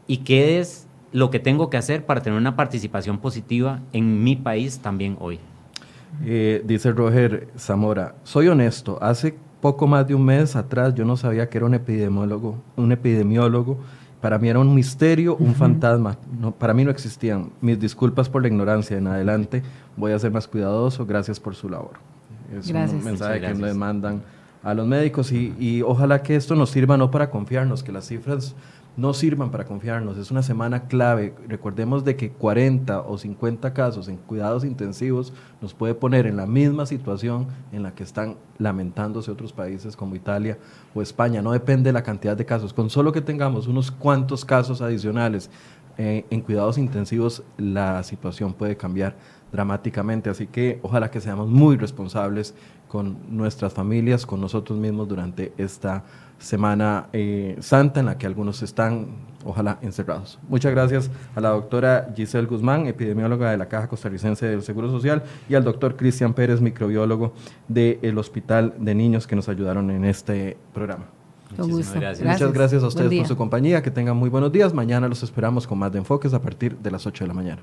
y qué es lo que tengo que hacer para tener una participación positiva en mi país también hoy. Eh, dice Roger Zamora, soy honesto, hace poco más de un mes atrás yo no sabía que era un epidemiólogo, un epidemiólogo. Para mí era un misterio, un fantasma. No, para mí no existían. Mis disculpas por la ignorancia. En adelante voy a ser más cuidadoso. Gracias por su labor. Es un mensaje que le mandan a los médicos y, y ojalá que esto nos sirva no para confiarnos, que las cifras no sirvan para confiarnos. Es una semana clave. Recordemos de que 40 o 50 casos en cuidados intensivos nos puede poner en la misma situación en la que están lamentándose otros países como Italia o España. No depende de la cantidad de casos. Con solo que tengamos unos cuantos casos adicionales eh, en cuidados intensivos, la situación puede cambiar dramáticamente. Así que ojalá que seamos muy responsables con nuestras familias, con nosotros mismos durante esta Semana eh, Santa en la que algunos están, ojalá, encerrados. Muchas gracias a la doctora Giselle Guzmán, epidemióloga de la Caja Costarricense del Seguro Social, y al doctor Cristian Pérez, microbiólogo del Hospital de Niños, que nos ayudaron en este programa. Muchísimas gracias. Muchas gracias a ustedes por su compañía. Que tengan muy buenos días. Mañana los esperamos con más de enfoques a partir de las 8 de la mañana.